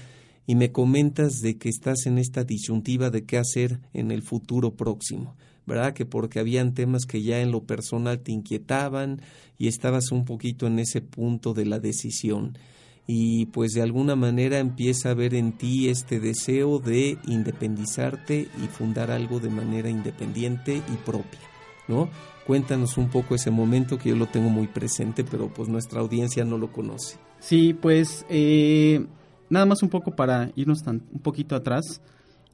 y me comentas de que estás en esta disyuntiva de qué hacer en el futuro próximo. ¿Verdad? Que porque habían temas que ya en lo personal te inquietaban y estabas un poquito en ese punto de la decisión. Y pues de alguna manera empieza a ver en ti este deseo de independizarte y fundar algo de manera independiente y propia, ¿no? Cuéntanos un poco ese momento que yo lo tengo muy presente, pero pues nuestra audiencia no lo conoce. Sí, pues eh, nada más un poco para irnos tan, un poquito atrás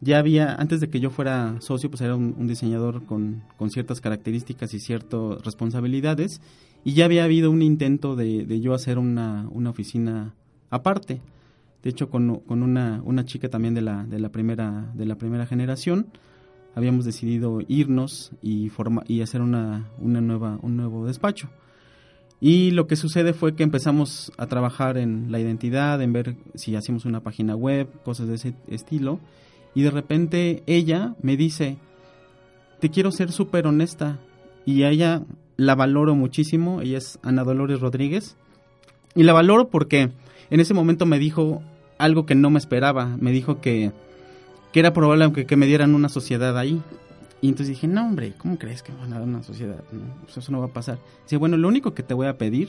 ya había, antes de que yo fuera socio, pues era un, diseñador con, ciertas características y ciertas responsabilidades, y ya había habido un intento de, yo hacer una, oficina aparte. De hecho, con, una, una, chica también de la, de, la primera, de la primera generación, habíamos decidido irnos y, forma, y hacer una, una nueva, un nuevo despacho. Y lo que sucede fue que empezamos a trabajar en la identidad, en ver si hacíamos una página web, cosas de ese estilo y de repente ella me dice, te quiero ser súper honesta. Y a ella la valoro muchísimo, ella es Ana Dolores Rodríguez. Y la valoro porque en ese momento me dijo algo que no me esperaba, me dijo que, que era probable que, que me dieran una sociedad ahí. Y entonces dije, no hombre, ¿cómo crees que me van a dar una sociedad? Pues eso no va a pasar. Dice, bueno, lo único que te voy a pedir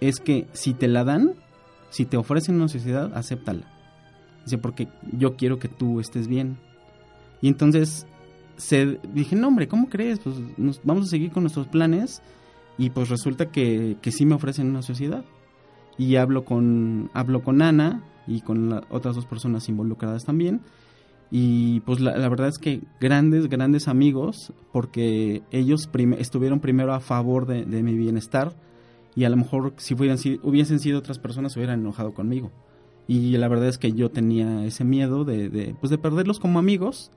es que si te la dan, si te ofrecen una sociedad, acéptala. Dice, porque yo quiero que tú estés bien. Y entonces se, dije, no hombre, ¿cómo crees? Pues nos, vamos a seguir con nuestros planes. Y pues resulta que, que sí me ofrecen una sociedad. Y hablo con, hablo con Ana y con otras dos personas involucradas también. Y pues la, verdad es que grandes, grandes amigos, porque ellos estuvieron primero a favor de, de, mi bienestar y a lo mejor si hubiesen sido otras personas se hubieran enojado conmigo. Y la verdad es que yo tenía ese miedo de, de, pues de perderlos como amigos.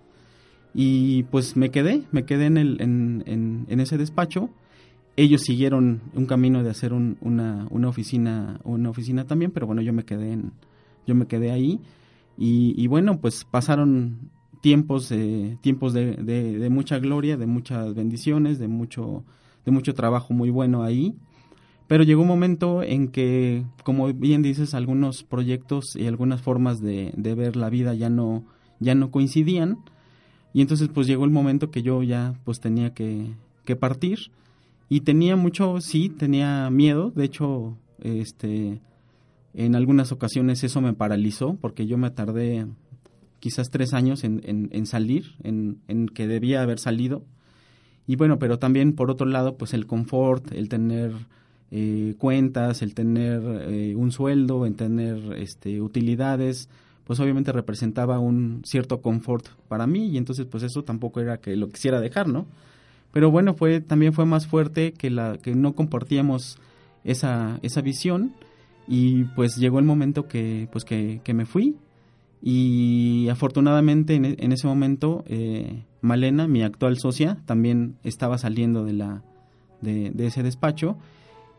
Y pues me quedé, me quedé en, el, en, en, ese despacho. Ellos siguieron un camino de hacer una, una, oficina, una oficina también, pero bueno, yo me quedé, en, yo me quedé ahí. Y, y bueno, pues pasaron tiempos, eh, tiempos de, de, de, mucha gloria, de muchas bendiciones, de mucho, de mucho trabajo muy bueno ahí. Pero llegó un momento en que, como bien dices, algunos proyectos y algunas formas de, ver la vida ya no, ya no coincidían. Y entonces pues llegó el momento que yo ya pues tenía que, que partir. Y tenía mucho, sí, tenía miedo. De hecho, este, en algunas ocasiones eso me paralizó porque yo me tardé quizás tres años en, en, en salir, en, en que debía haber salido. Y bueno, pero también por otro lado, pues el confort, el tener eh, cuentas, el tener eh, un sueldo, en tener este, utilidades, pues obviamente representaba un cierto confort para mí y entonces pues eso tampoco era que lo quisiera dejar, ¿no? Pero bueno, fue también fue más fuerte que la que no compartíamos esa, esa visión y pues llegó el momento que pues que, me fui y afortunadamente en, en ese momento eh, Malena, mi actual socia, también estaba saliendo de la de, de ese despacho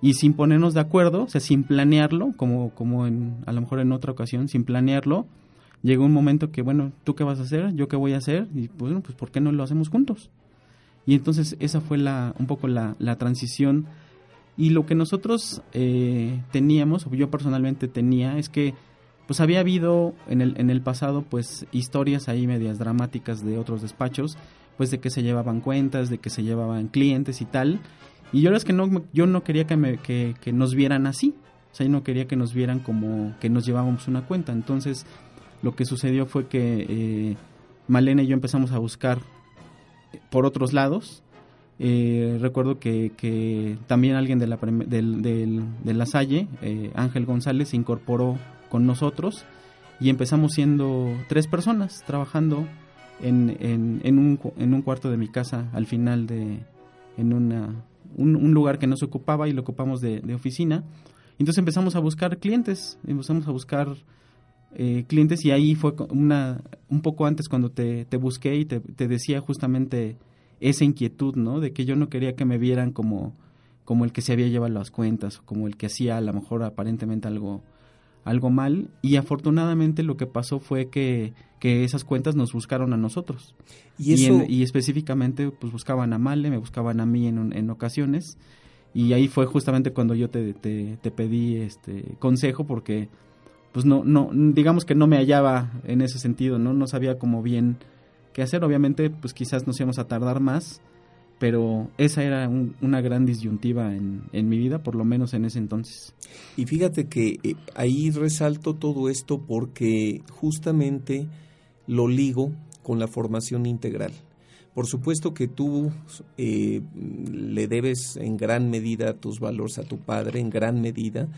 y sin ponernos de acuerdo, o sea, sin planearlo, como, como en, a lo mejor en otra ocasión, sin planearlo, llegó un momento que, bueno, ¿tú qué vas a hacer? ¿Yo qué voy a hacer? Y pues, bueno, pues ¿por qué no lo hacemos juntos? Y entonces esa fue la, un poco la, la transición. Y lo que nosotros eh, teníamos, o yo personalmente tenía, es que pues había habido en el, en el pasado pues historias ahí medias dramáticas de otros despachos, pues de que se llevaban cuentas, de que se llevaban clientes y tal, y yo es que no, yo no quería que, me, que, nos vieran así. O sea, yo no quería que nos vieran como que nos llevábamos una cuenta. Entonces, lo que sucedió fue que eh, Malena y yo empezamos a buscar por otros lados. Eh, recuerdo que, que, también alguien de la, del, de la Salle, eh, Ángel González, se incorporó con nosotros y empezamos siendo tres personas trabajando en, en, en, un, en un cuarto de mi casa al final de, en una un, lugar que no se ocupaba y lo ocupamos de, oficina. Entonces empezamos a buscar clientes, empezamos a buscar eh, clientes y ahí fue una, un poco antes cuando te, te busqué y te, te, decía justamente esa inquietud, ¿no? De que yo no quería que me vieran como, como el que se había llevado las cuentas o como el que hacía a lo mejor aparentemente algo, algo mal y afortunadamente lo que pasó fue que, que esas cuentas nos buscaron a nosotros. Y, y, específicamente pues buscaban a Male, me buscaban a mí en, en ocasiones y ahí fue justamente cuando yo te, te, te, pedí este consejo porque pues no no digamos que no me hallaba en ese sentido no no sabía cómo bien qué hacer. Obviamente pues quizás nos íbamos a tardar más pero esa era una gran disyuntiva en, en, mi vida, por lo menos en ese entonces. Y fíjate que eh, ahí resalto todo esto porque justamente lo ligo con la formación integral. Por supuesto que tú eh, le debes en gran medida tus valores a tu padre, en gran medida,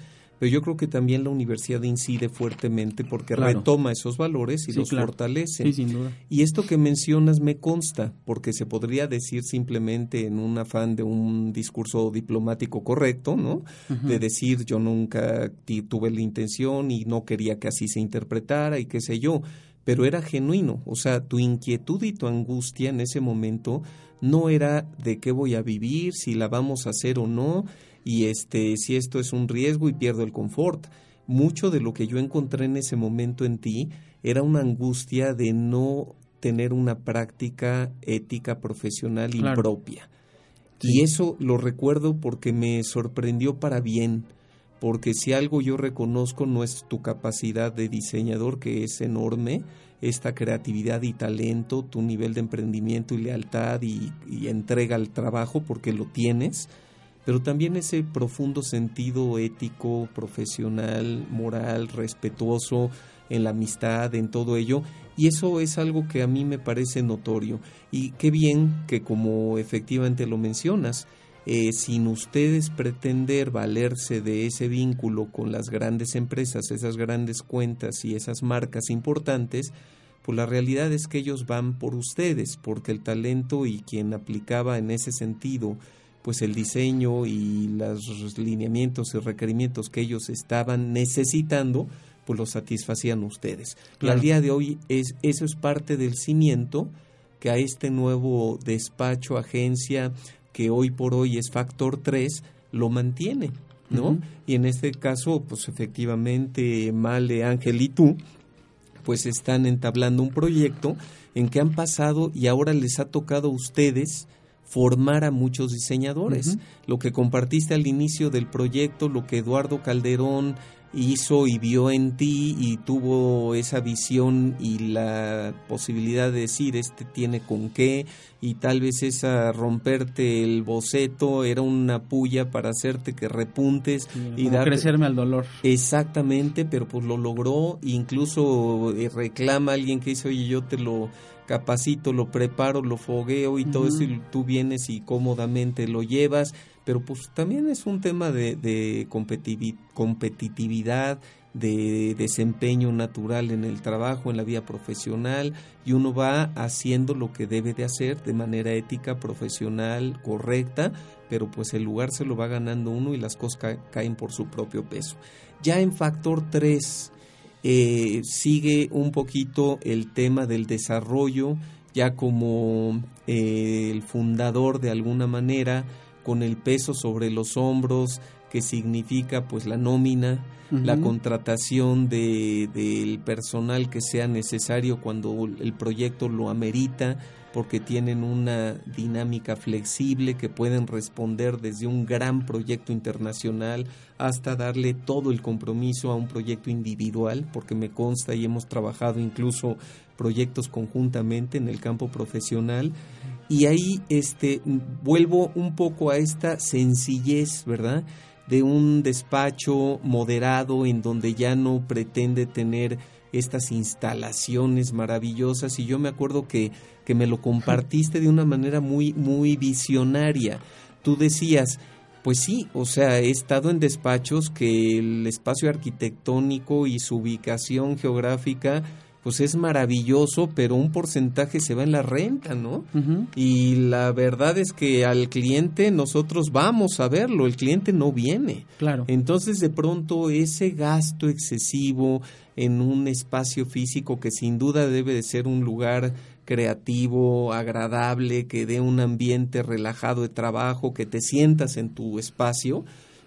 pero yo creo que también la universidad incide fuertemente porque retoma esos valores y los fortalece. Sí, sin duda. Y esto que mencionas me consta, porque se podría decir simplemente en un afán de un discurso diplomático correcto, ¿no? De decir yo nunca tuve la intención y no quería que así se interpretara y qué sé yo, pero era genuino, o sea, tu inquietud y tu angustia en ese momento no era de qué voy a vivir, si la vamos a hacer o no, y este si esto es un riesgo y pierdo el confort. Mucho de lo que yo encontré en ese momento en ti era una angustia de no tener una práctica ética profesional impropia. Y eso lo recuerdo porque me sorprendió para bien, porque si algo yo reconozco no es tu capacidad de diseñador, que es enorme, esta creatividad y talento, tu nivel de emprendimiento y lealtad y, y entrega al trabajo, porque lo tienes, pero también ese profundo sentido ético, profesional, moral, respetuoso en la amistad, en todo ello, y eso es algo que a mí me parece notorio. Y qué bien que como efectivamente lo mencionas, eh, sin ustedes pretender valerse de ese vínculo con las grandes empresas, esas grandes cuentas y esas marcas importantes, pues la realidad es que ellos van por ustedes, porque el talento y quien aplicaba en ese sentido pues el diseño y los lineamientos y requerimientos que ellos estaban necesitando, pues los satisfacían ustedes. Y al día de hoy es, eso es parte del cimiento que a este nuevo despacho, agencia, que hoy por hoy es Factor 3, lo mantiene, ¿no? Y en este caso, pues efectivamente, Male, Ángel y tú, pues están entablando un proyecto en que han pasado y ahora les ha tocado a ustedes formar a muchos diseñadores. Lo que compartiste al inicio del proyecto, lo que Eduardo Calderón hizo y vio en ti y tuvo esa visión y la posibilidad de decir este tiene con qué y tal vez esa romperte el boceto era una puya para hacerte que repuntes y dar crecerme al dolor. Exactamente pero pues lo logró. Incluso eh, reclama a alguien que dice oye yo te lo capacito, lo preparo, lo fogueo y todo eso y tú vienes y cómodamente lo llevas, pero pues también es un tema de, de competitividad, de desempeño natural en el trabajo, en la vida profesional, y uno va haciendo lo que debe de hacer de manera ética, profesional, correcta, pero pues el lugar se lo va ganando uno y las cosas caen por su propio peso. Ya en factor 3, eh, sigue un poquito el tema del desarrollo, ya como eh, el fundador de alguna manera, con el peso sobre los hombros, que significa pues la nómina, la contratación de, del personal que sea necesario cuando el proyecto lo amerita, porque tienen una dinámica flexible que pueden responder desde un gran proyecto internacional hasta darle todo el compromiso a un proyecto individual, porque me consta y hemos trabajado incluso proyectos conjuntamente en el campo profesional y ahí este vuelvo un poco a esta sencillez, ¿verdad? de un despacho moderado en donde ya no pretende tener estas instalaciones maravillosas y yo me acuerdo que, que me lo compartiste de una manera muy, muy visionaria. Tú decías, pues sí, o sea, he estado en despachos que el espacio arquitectónico y su ubicación geográfica pues es maravilloso, pero un porcentaje se va en la renta, ¿no? Y la verdad es que al cliente nosotros vamos a verlo, el cliente no viene. Claro. Entonces, de pronto, ese gasto excesivo en un espacio físico que sin duda debe de ser un lugar creativo, agradable, que dé un ambiente relajado de trabajo, que te sientas en tu espacio,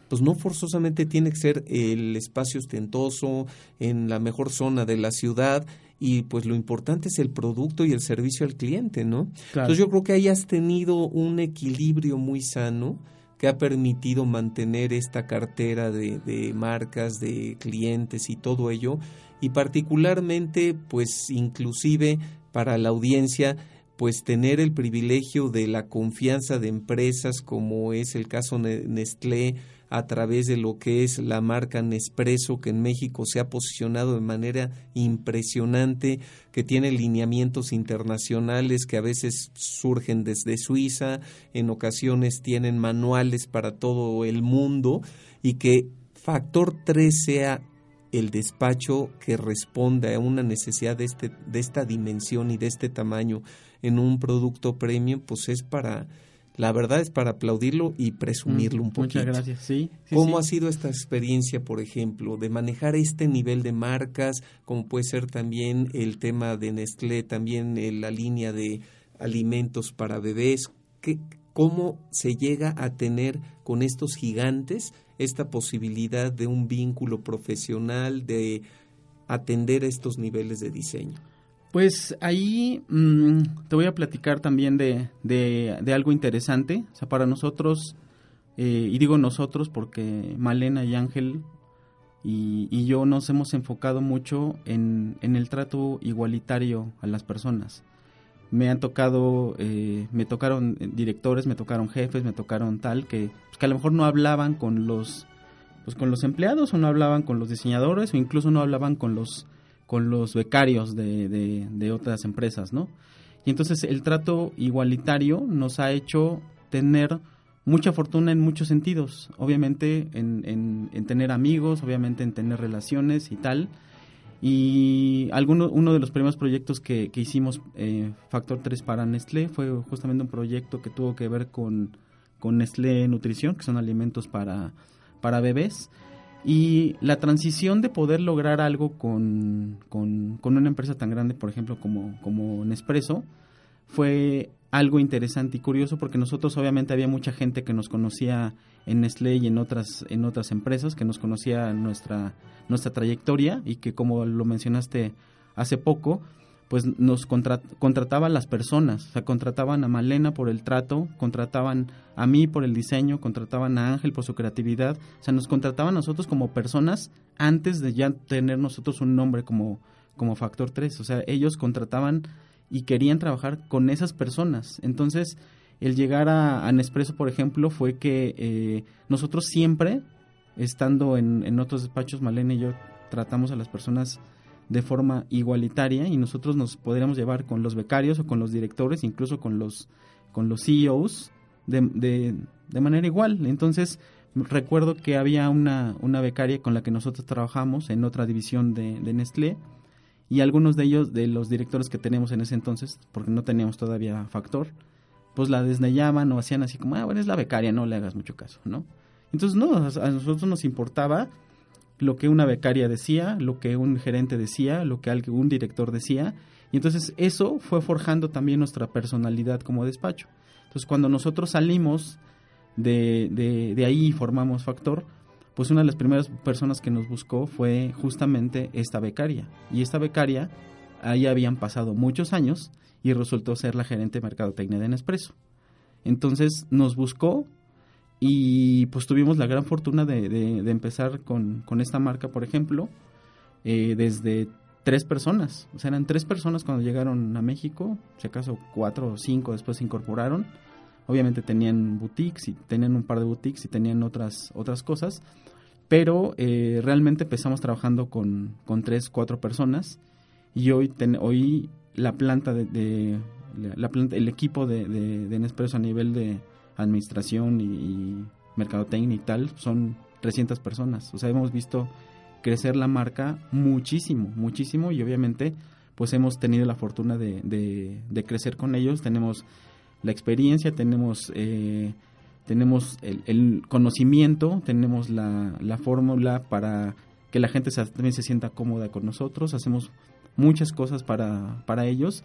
pues no forzosamente tiene que ser el espacio ostentoso en la mejor zona de la ciudad y pues lo importante es el producto y el servicio al cliente, ¿no? Entonces yo creo que ahí has tenido un equilibrio muy sano que ha permitido mantener esta cartera de, de marcas, de clientes y todo ello y particularmente pues inclusive para la audiencia pues tener el privilegio de la confianza de empresas como es el caso Nestlé a través de lo que es la marca Nespresso que en México se ha posicionado de manera impresionante, que tiene lineamientos internacionales que a veces surgen desde Suiza, en ocasiones tienen manuales para todo el mundo y que Factor 3 sea el despacho que responda a una necesidad de, este, de esta dimensión y de este tamaño en un producto premium, pues es para la verdad es para aplaudirlo y presumirlo un poquito. Muchas gracias, sí. ¿Cómo ha sido esta experiencia, por ejemplo, de manejar este nivel de marcas, como puede ser también el tema de Nestlé, también la línea de alimentos para bebés? ¿Qué, ¿Cómo se llega a tener con estos gigantes esta posibilidad de un vínculo profesional, de atender estos niveles de diseño? Pues ahí mm, te voy a platicar también de, de, algo interesante. O sea, para nosotros, eh, y digo nosotros porque Malena y Ángel y, y yo nos hemos enfocado mucho en, en, el trato igualitario a las personas. Me han tocado, eh, me tocaron directores, me tocaron jefes, me tocaron tal, que, pues, que a lo mejor no hablaban con los, pues, con los empleados o no hablaban con los diseñadores o incluso no hablaban con los con los becarios de, otras empresas, ¿no? Y entonces el trato igualitario nos ha hecho tener mucha fortuna en muchos sentidos, obviamente en, en, tener amigos, obviamente en tener relaciones y tal. Y alguno, uno de los primeros proyectos que, que hicimos, eh, Factor 3 para Nestlé, fue justamente un proyecto que tuvo que ver con, con Nestlé Nutrición, que son alimentos para, para bebés. Y la transición de poder lograr algo con, con, una empresa tan grande, por ejemplo, como, como Nespresso, fue algo interesante y curioso porque nosotros obviamente había mucha gente que nos conocía en Nestlé y en otras, en otras empresas, que nos conocía nuestra, nuestra trayectoria y que como lo mencionaste hace poco, pues nos contrataban las personas, o sea, contrataban a Malena por el trato, contrataban a mí por el diseño, contrataban a Ángel por su creatividad, o sea, nos contrataban a nosotros como personas antes de ya tener nosotros un nombre como, como Factor 3, o sea, ellos contrataban y querían trabajar con esas personas. Entonces, el llegar a, a Nespresso, por ejemplo, fue que eh, nosotros siempre, estando en, en otros despachos, Malena y yo tratamos a las personas de forma igualitaria y nosotros nos podríamos llevar con los becarios o con los directores, incluso con los, con los CEOs, de, de, manera igual. Entonces, recuerdo que había una, una becaria con la que nosotros trabajamos en otra división de, Nestlé y algunos de ellos, de los directores que tenemos en ese entonces, porque no teníamos todavía factor, pues la desnellaban o hacían así como, ah, bueno, es la becaria, no le hagas mucho caso, ¿no? Entonces, no, a nosotros nos importaba lo que una becaria decía, lo que un gerente decía, lo que un director decía. Y entonces eso fue forjando también nuestra personalidad como despacho. Entonces cuando nosotros salimos de, de, ahí y formamos Factor, pues una de las primeras personas que nos buscó fue justamente esta becaria. Y esta becaria, ahí habían pasado muchos años y resultó ser la gerente de mercadotecnia de Nespresso. Entonces nos buscó y pues tuvimos la gran fortuna de, de, empezar con, con, esta marca, por ejemplo, eh, desde tres personas. O sea, eran tres personas cuando llegaron a México, si acaso cuatro o cinco después se incorporaron. Obviamente tenían boutiques y tenían un par de boutiques y tenían otras, otras cosas. Pero eh, realmente empezamos trabajando con, con tres, cuatro personas. Y hoy, hoy la planta de, la planta, el equipo de, de, de Nespresso a nivel de, administración y, mercadotecnia y tal, son 300 personas. O sea, hemos visto crecer la marca muchísimo, muchísimo y obviamente pues hemos tenido la fortuna de, de, crecer con ellos, tenemos la experiencia, tenemos, eh, tenemos el, conocimiento, tenemos la, la fórmula para que la gente también se sienta cómoda con nosotros, hacemos muchas cosas para, para ellos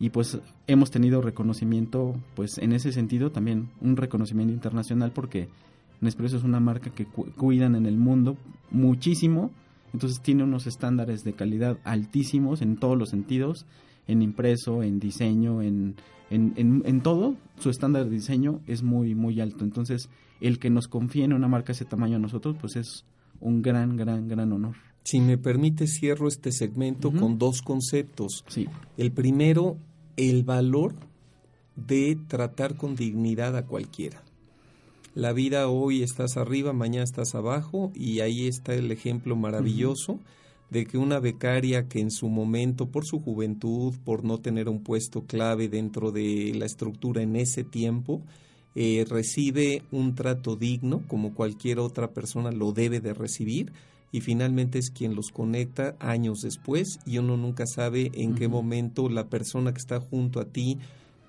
y pues hemos tenido reconocimiento pues en ese sentido también un reconocimiento internacional porque Nespresso es una marca que cuidan en el mundo muchísimo entonces tiene unos estándares de calidad altísimos en todos los sentidos, en impreso, en diseño, en, en, en, todo, su estándar de diseño es muy, muy alto. Entonces, el que nos confíe en una marca de ese tamaño a nosotros, pues es un gran, gran, gran honor. Si me permite, cierro este segmento con dos conceptos. Sí. El primero, el valor de tratar con dignidad a cualquiera. La vida hoy estás arriba, mañana estás abajo y ahí está el ejemplo maravilloso de que una becaria que en su momento, por su juventud, por no tener un puesto clave dentro de la estructura en ese tiempo, eh, recibe un trato digno como cualquier otra persona lo debe de recibir y finalmente es quien los conecta años después y uno nunca sabe en qué momento la persona que está junto a ti,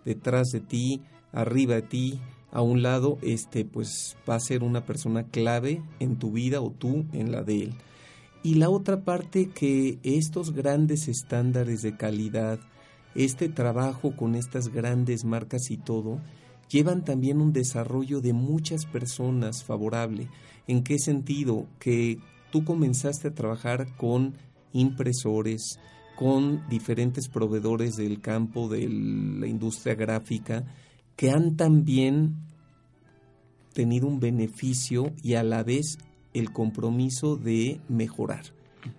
detrás de ti, arriba de ti, a un lado, este, pues va a ser una persona clave en tu vida o tú en la de él. Y la otra parte que estos grandes estándares de calidad, este trabajo con estas grandes marcas y todo, llevan también un desarrollo de muchas personas favorable. ¿En qué sentido? Que tú comenzaste a trabajar con impresores, con diferentes proveedores del campo de la industria gráfica, que han también tenido un beneficio y a la vez el compromiso de mejorar.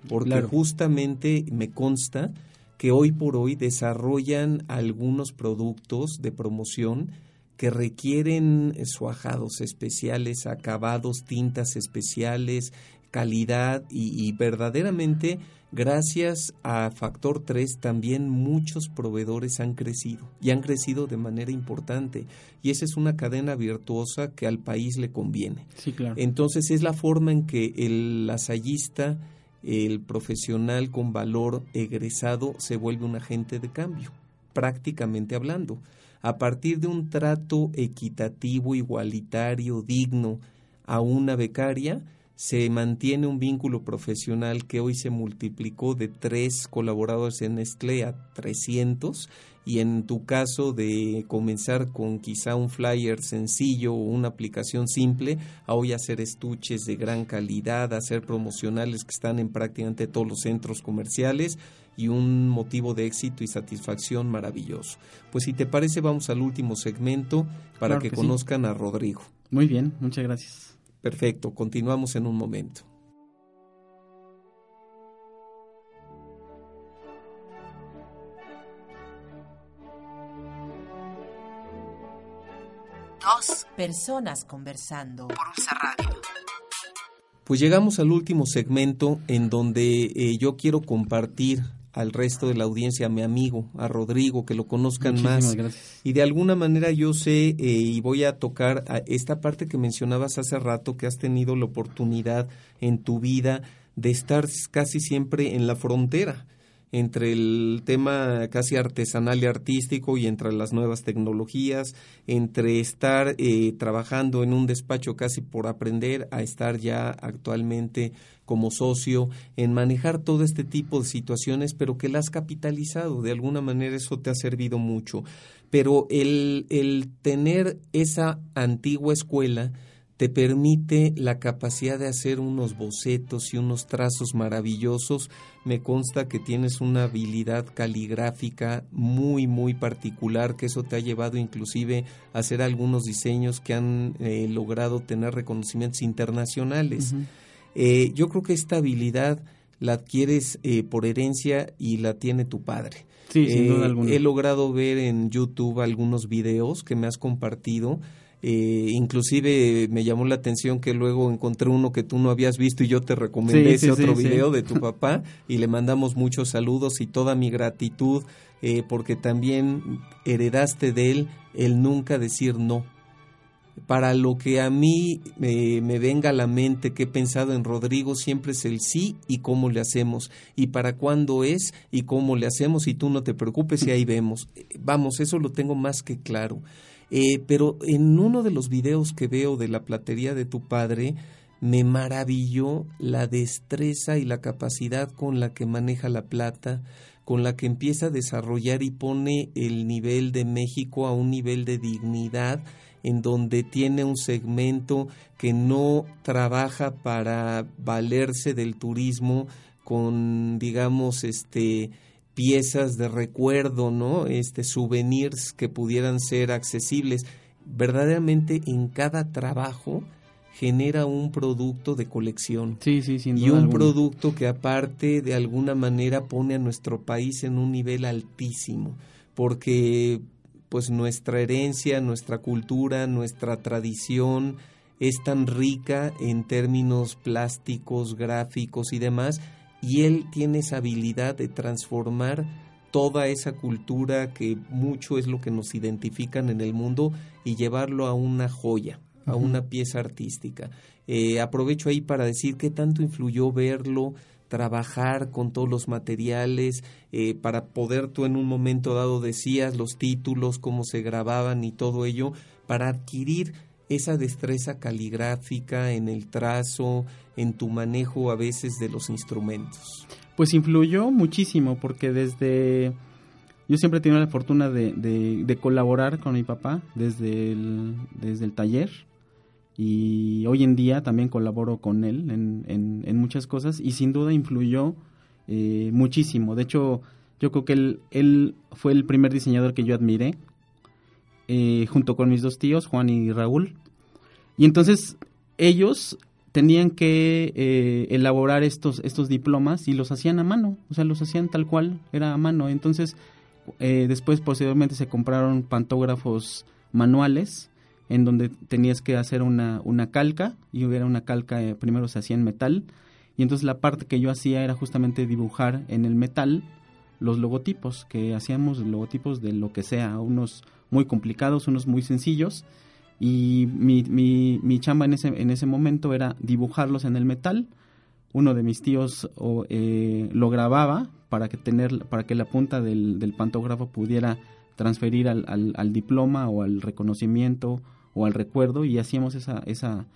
Porque justamente me consta que hoy por hoy desarrollan algunos productos de promoción que requieren suajados especiales, acabados, tintas especiales, calidad y, y verdaderamente Gracias a Factor 3 también muchos proveedores han crecido y han crecido de manera importante y esa es una cadena virtuosa que al país le conviene. Sí, claro. Entonces es la forma en que el lasallista, el profesional con valor egresado se vuelve un agente de cambio, prácticamente hablando. A partir de un trato equitativo, igualitario, digno a una becaria, se mantiene un vínculo profesional que hoy se multiplicó de tres colaboradores en Nestlé a 300 y en tu caso de comenzar con quizá un flyer sencillo o una aplicación simple, a hoy hacer estuches de gran calidad, hacer promocionales que están en prácticamente todos los centros comerciales y un motivo de éxito y satisfacción maravilloso. Pues si te parece vamos al último segmento para que, conozcan a Rodrigo. Muy bien, muchas gracias. Perfecto, continuamos en un momento. Dos personas conversando por un Radio. Pues llegamos al último segmento en donde eh, yo quiero compartir al resto de la audiencia, a mi amigo, a Rodrigo, que lo conozcan más. Y de alguna manera yo sé eh, y voy a tocar esta parte que mencionabas hace rato, que has tenido la oportunidad en tu vida de estar casi siempre en la frontera entre el tema casi artesanal y artístico y entre las nuevas tecnologías, entre estar eh, trabajando en un despacho casi por aprender a estar ya actualmente como socio en manejar todo este tipo de situaciones, pero que las has capitalizado. De alguna manera eso te ha servido mucho. Pero el, el tener esa antigua escuela, te permite la capacidad de hacer unos bocetos y unos trazos maravillosos. Me consta que tienes una habilidad caligráfica muy, muy particular, que eso te ha llevado inclusive a hacer algunos diseños que han eh, logrado tener reconocimientos internacionales. Eh, yo creo que esta habilidad la adquieres eh, por herencia y la tiene tu padre. Sí, sin duda alguna. He logrado ver en YouTube algunos videos que me has compartido eh, inclusive me llamó la atención que luego encontré uno que tú no habías visto y yo te recomendé ese otro video de tu papá y le mandamos muchos saludos y toda mi gratitud eh, porque también heredaste de él el nunca decir no. para lo que a mí me venga a la mente que he pensado en Rodrigo siempre es el sí y cómo le hacemos y para cuándo es y cómo le hacemos y tú no te preocupes y ahí vemos. Vamos, eso lo tengo más que claro. Eh, pero en uno de los videos que veo de la platería de tu padre, me maravilló la destreza y la capacidad con la que maneja la plata, con la que empieza a desarrollar y pone el nivel de México a un nivel de dignidad en donde tiene un segmento que no trabaja para valerse del turismo con digamos este piezas de recuerdo, ¿no? Este souvenirs que pudieran ser accesibles. Verdaderamente en cada trabajo genera un producto de colección. Sí, sí, sin duda Y un alguna. producto que aparte de alguna manera pone a nuestro país en un nivel altísimo, porque pues nuestra herencia, nuestra cultura, nuestra tradición es tan rica en términos plásticos, gráficos y demás, y él tiene esa habilidad de transformar toda esa cultura que mucho es lo que nos identifican en el mundo y llevarlo a una joya, a una pieza artística. Eh, aprovecho ahí para decir qué tanto influyó verlo, trabajar con todos los materiales, eh, para poder tú en un momento dado decías los títulos, cómo se grababan y todo ello, para adquirir esa destreza caligráfica en el trazo, en tu manejo a veces de los instrumentos. Pues influyó muchísimo porque desde... Yo siempre he tenido la fortuna de, colaborar con mi papá desde el, desde el taller y hoy en día también colaboro con él en muchas cosas y sin duda influyó eh, muchísimo. De hecho, yo creo que él, él fue el primer diseñador que yo admiré eh, junto con mis dos tíos, Juan y Raúl. Y entonces ellos tenían que eh, elaborar estos, estos diplomas y los hacían a mano, o sea, los hacían tal cual, era a mano. Entonces, eh, después, posteriormente, se compraron pantógrafos manuales en donde tenías que hacer una, una calca y hubiera una calca, eh, primero se hacía en metal y entonces la parte que yo hacía era justamente dibujar en el metal los logotipos, que hacíamos logotipos de lo que sea, unos muy complicados, unos muy sencillos y mi, mi, mi chamba en ese, en ese momento era dibujarlos en el metal. Uno de mis tíos eh, lo grababa para que, tener, para que la punta del, del pantógrafo pudiera transferir al, al, al diploma o al reconocimiento o al recuerdo y hacíamos esa, esa,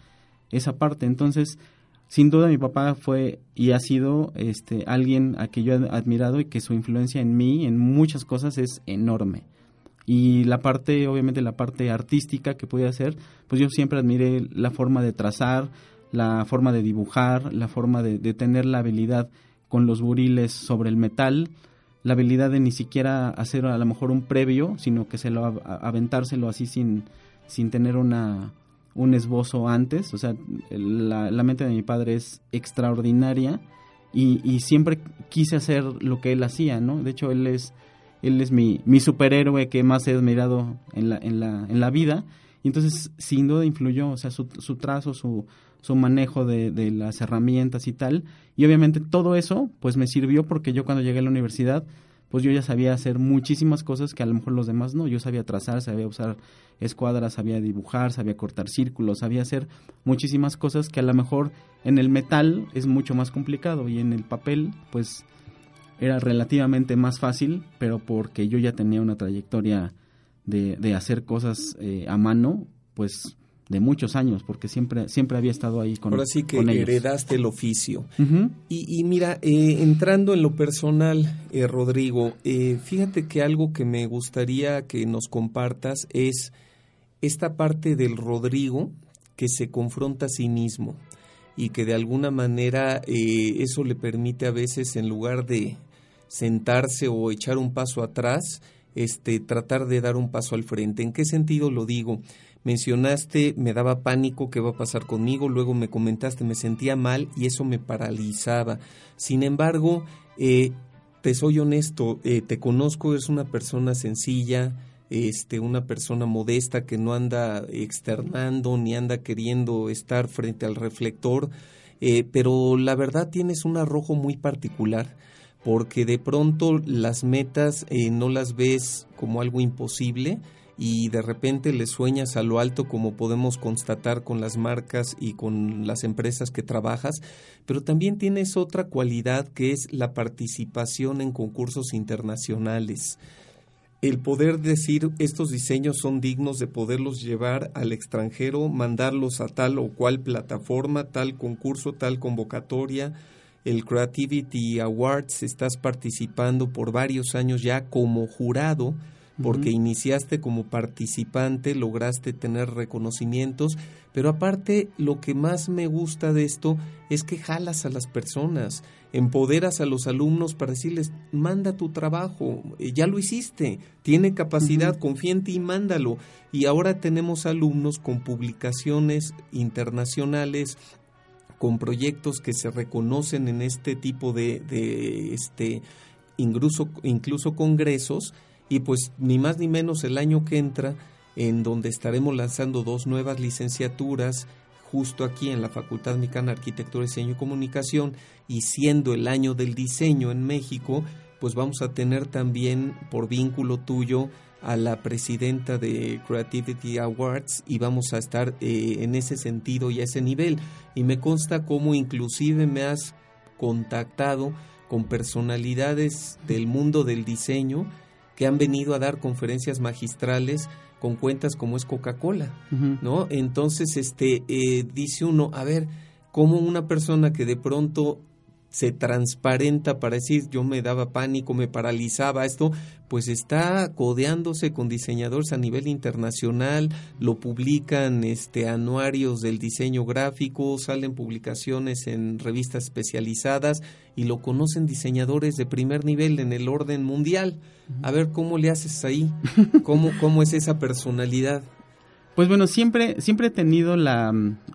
esa parte. Entonces, sin duda mi papá fue y ha sido este, alguien a que yo he admirado y que su influencia en mí, en muchas cosas, es enorme y la parte, obviamente la parte artística que podía hacer, pues yo siempre admiré la forma de trazar, la forma de dibujar, la forma de, de tener la habilidad con los buriles sobre el metal, la habilidad de ni siquiera hacer a lo mejor un previo, sino que se lo aventárselo así sin, sin tener una un esbozo antes, o sea, la, la mente de mi padre es extraordinaria y, y siempre quise hacer lo que él hacía, ¿no? De hecho, él es él es mi, mi superhéroe que más he admirado en la, en la, en la vida. Y entonces, sin duda, influyó, o sea, su, su trazo, su, su manejo de, de las herramientas y tal. Y obviamente todo eso, pues me sirvió porque yo cuando llegué a la universidad, pues yo ya sabía hacer muchísimas cosas que a lo mejor los demás no. Yo sabía trazar, sabía usar escuadras, sabía dibujar, sabía cortar círculos, sabía hacer muchísimas cosas que a lo mejor en el metal es mucho más complicado y en el papel, pues era relativamente más fácil, pero porque yo ya tenía una trayectoria de, de hacer cosas eh, a mano, pues de muchos años, porque siempre siempre había estado ahí con Ahora sí que heredaste el oficio. Y, y mira, eh, entrando en lo personal, eh, Rodrigo, eh, fíjate que algo que me gustaría que nos compartas es esta parte del Rodrigo que se confronta a sí mismo y que de alguna manera eh, eso le permite a veces en lugar de sentarse o echar un paso atrás, este, tratar de dar un paso al frente. ¿En qué sentido lo digo? Mencionaste, me daba pánico, qué va a pasar conmigo, luego me comentaste, me sentía mal y eso me paralizaba. Sin embargo, eh, te soy honesto, eh, te conozco, es una persona sencilla, este, una persona modesta que no anda externando ni anda queriendo estar frente al reflector, eh, pero la verdad tienes un arrojo muy particular porque de pronto las metas eh, no las ves como algo imposible y de repente le sueñas a lo alto como podemos constatar con las marcas y con las empresas que trabajas, pero también tienes otra cualidad que es la participación en concursos internacionales el poder decir estos diseños son dignos de poderlos llevar al extranjero, mandarlos a tal o cual plataforma, tal concurso, tal convocatoria. El Creativity Awards. Estás participando por varios años ya como jurado, porque iniciaste como participante, lograste tener reconocimientos, pero aparte lo que más me gusta de esto es que jalas a las personas, empoderas a los alumnos para decirles, manda tu trabajo, eh, ya lo hiciste, tiene capacidad, confía en ti y mándalo. Y ahora tenemos alumnos con publicaciones internacionales, con proyectos que se reconocen en este tipo de, este, incluso, incluso congresos, y pues ni más ni menos el año que entra, en donde estaremos lanzando dos nuevas licenciaturas justo aquí en la Facultad Mexicana de Arquitectura, Diseño y Comunicación, y siendo el año del diseño en México, pues vamos a tener también por vínculo tuyo a la presidenta de Creativity Awards y vamos a estar eh, en ese sentido y a ese nivel. Y me consta cómo inclusive me has contactado con personalidades del mundo del diseño que han venido a dar conferencias magistrales con cuentas como es Coca-Cola, ¿no? Entonces, este, eh, dice uno, a ver, cómo una persona que de pronto se transparenta para decir yo me daba pánico, me paralizaba esto, pues está codeándose con diseñadores a nivel internacional, lo publican este anuarios del diseño gráfico, salen publicaciones en revistas especializadas y lo conocen diseñadores de primer nivel en el orden mundial. A ver cómo le haces ahí, cómo cómo es esa personalidad. Pues bueno, siempre, siempre he tenido la,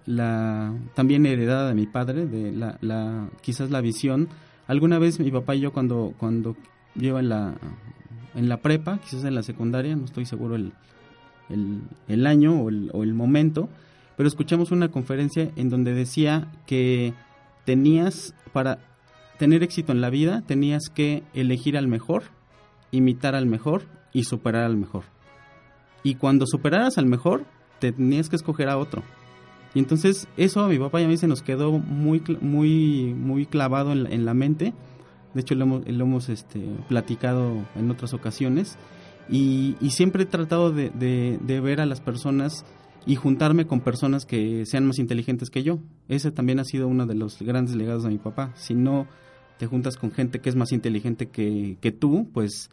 la también heredada de mi padre, de la, la, quizás la visión. Alguna vez mi papá y yo cuando, cuando yo en la, en la prepa, quizás en la secundaria, no estoy seguro el, el, año o el, o el momento, pero escuchamos una conferencia en donde decía que tenías, para tener éxito en la vida, tenías que elegir al mejor, imitar al mejor y superar al mejor. Y cuando superaras al mejor, tenías que escoger a otro. Y entonces eso a mi papá y a mí se nos quedó muy, muy, muy clavado en, la mente. De hecho, lo hemos, este, platicado en otras ocasiones. Y, siempre he tratado de, ver a las personas y juntarme con personas que sean más inteligentes que yo. Ese también ha sido uno de los grandes legados de mi papá. Si no te juntas con gente que es más inteligente que tú, pues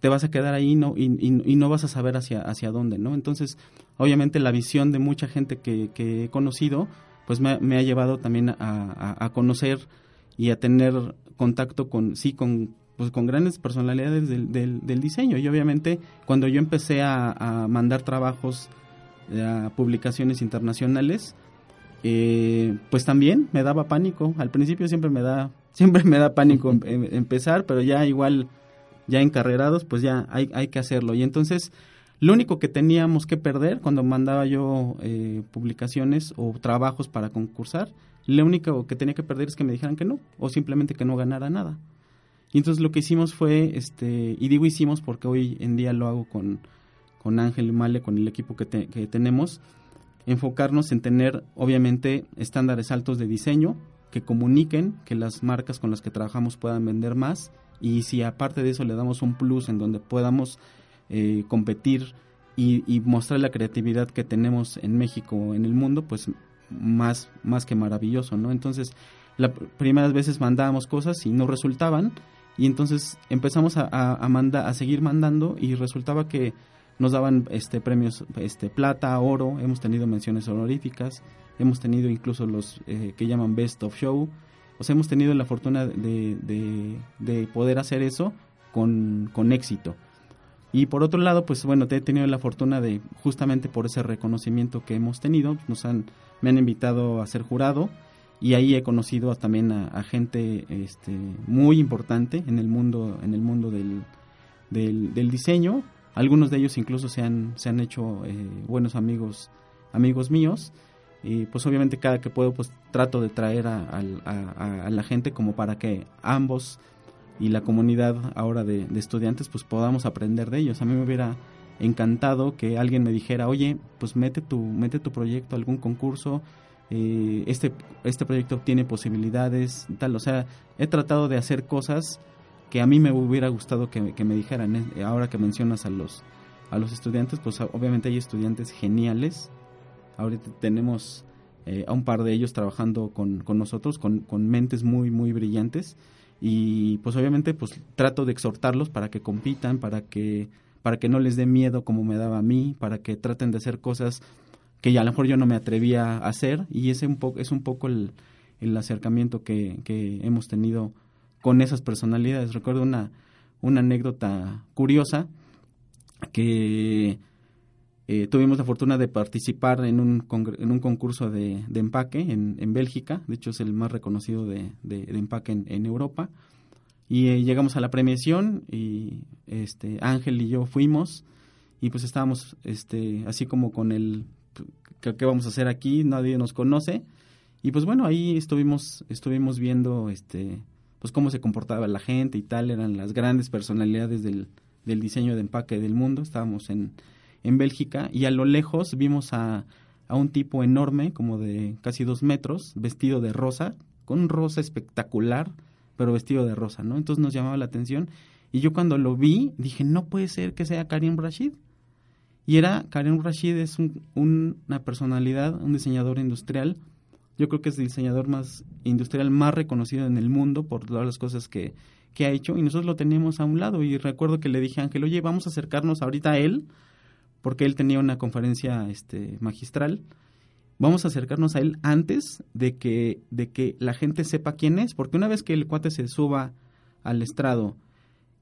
te vas a quedar ahí no, y, no vas a saber hacia, hacia dónde, ¿no? Entonces, obviamente la visión de mucha gente que, he conocido, pues me, ha llevado también a, conocer y a tener contacto con, sí, con, pues con grandes personalidades del, del, diseño. Y obviamente cuando yo empecé a, mandar trabajos a publicaciones internacionales, eh, pues también me daba pánico. Al principio siempre me da, siempre me da pánico em, em, empezar, pero ya igual ya encarrerados, pues ya hay, hay que hacerlo. Y entonces, lo único que teníamos que perder cuando mandaba yo eh, publicaciones o trabajos para concursar, lo único que tenía que perder es que me dijeran que no, o simplemente que no ganara nada. Y entonces lo que hicimos fue, este, y digo hicimos porque hoy en día lo hago con, con Ángel Male, con el equipo que, que tenemos, enfocarnos en tener, obviamente, estándares altos de diseño, que comuniquen, que las marcas con las que trabajamos puedan vender más y si aparte de eso le damos un plus en donde podamos eh, competir y, mostrar la creatividad que tenemos en México en el mundo, pues más, más que maravilloso, ¿no? Entonces, las primeras veces mandábamos cosas y no resultaban y entonces empezamos a, a, a seguir mandando y resultaba que nos daban este premios este plata, oro, hemos tenido menciones honoríficas, hemos tenido incluso los eh, que llaman Best of Show, sea, hemos tenido la fortuna de, de, poder hacer eso con, con, éxito. Y por otro lado, pues bueno, te he tenido la fortuna de, justamente por ese reconocimiento que hemos tenido, nos han, me han invitado a ser jurado y ahí he conocido también a, gente este, muy importante en el mundo, en el mundo del, del, diseño. Algunos de ellos incluso se han, se han hecho eh, buenos amigos, amigos míos y pues obviamente cada que puedo pues trato de traer a, la gente como para que ambos y la comunidad ahora de, estudiantes pues podamos aprender de ellos. A mí me hubiera encantado que alguien me dijera, oye, pues mete tu, mete tu proyecto a algún concurso, eh, este, este proyecto tiene posibilidades, tal, o sea, he tratado de hacer cosas que a mí me hubiera gustado que, me dijeran, eh, ahora que mencionas a los, a los estudiantes, pues obviamente hay estudiantes geniales, ahorita tenemos eh, a un par de ellos trabajando con, con nosotros, con, con mentes muy, muy brillantes, y pues obviamente pues trato de exhortarlos para que compitan, para que para que no les dé miedo como me daba a mí, para que traten de hacer cosas que ya a lo mejor yo no me atrevía a hacer y ese un poco, es un poco el, el acercamiento que, que, hemos tenido con esas personalidades. Recuerdo una, una anécdota curiosa que eh, tuvimos la fortuna de participar en un, en un concurso de, de empaque en, en, Bélgica, de hecho es el más reconocido de, de, empaque en, en, Europa, y eh, llegamos a la premiación y este Ángel y yo fuimos. Y pues estábamos este así como con el qué vamos a hacer aquí, nadie nos conoce y pues bueno, ahí estuvimos estuvimos viendo este pues cómo se comportaba la gente y tal, eran las grandes personalidades del, del diseño de empaque del mundo, estábamos en, en Bélgica y a lo lejos vimos a, a un tipo enorme, como de casi dos metros, vestido de rosa, con un rosa espectacular, pero vestido de rosa, ¿no? Entonces nos llamaba la atención y yo cuando lo vi dije, no puede ser que sea Karim Rashid. Y era, Karim Rashid es una personalidad, un diseñador industrial, yo creo que es el diseñador más industrial más reconocido en el mundo por todas las cosas que, que ha hecho y nosotros lo teníamos a un lado y recuerdo que le dije a Ángel, oye, vamos a acercarnos ahorita a él, porque él tenía una conferencia este, magistral vamos a acercarnos a él antes de que, de que la gente sepa quién es, porque una vez que el cuate se suba al estrado,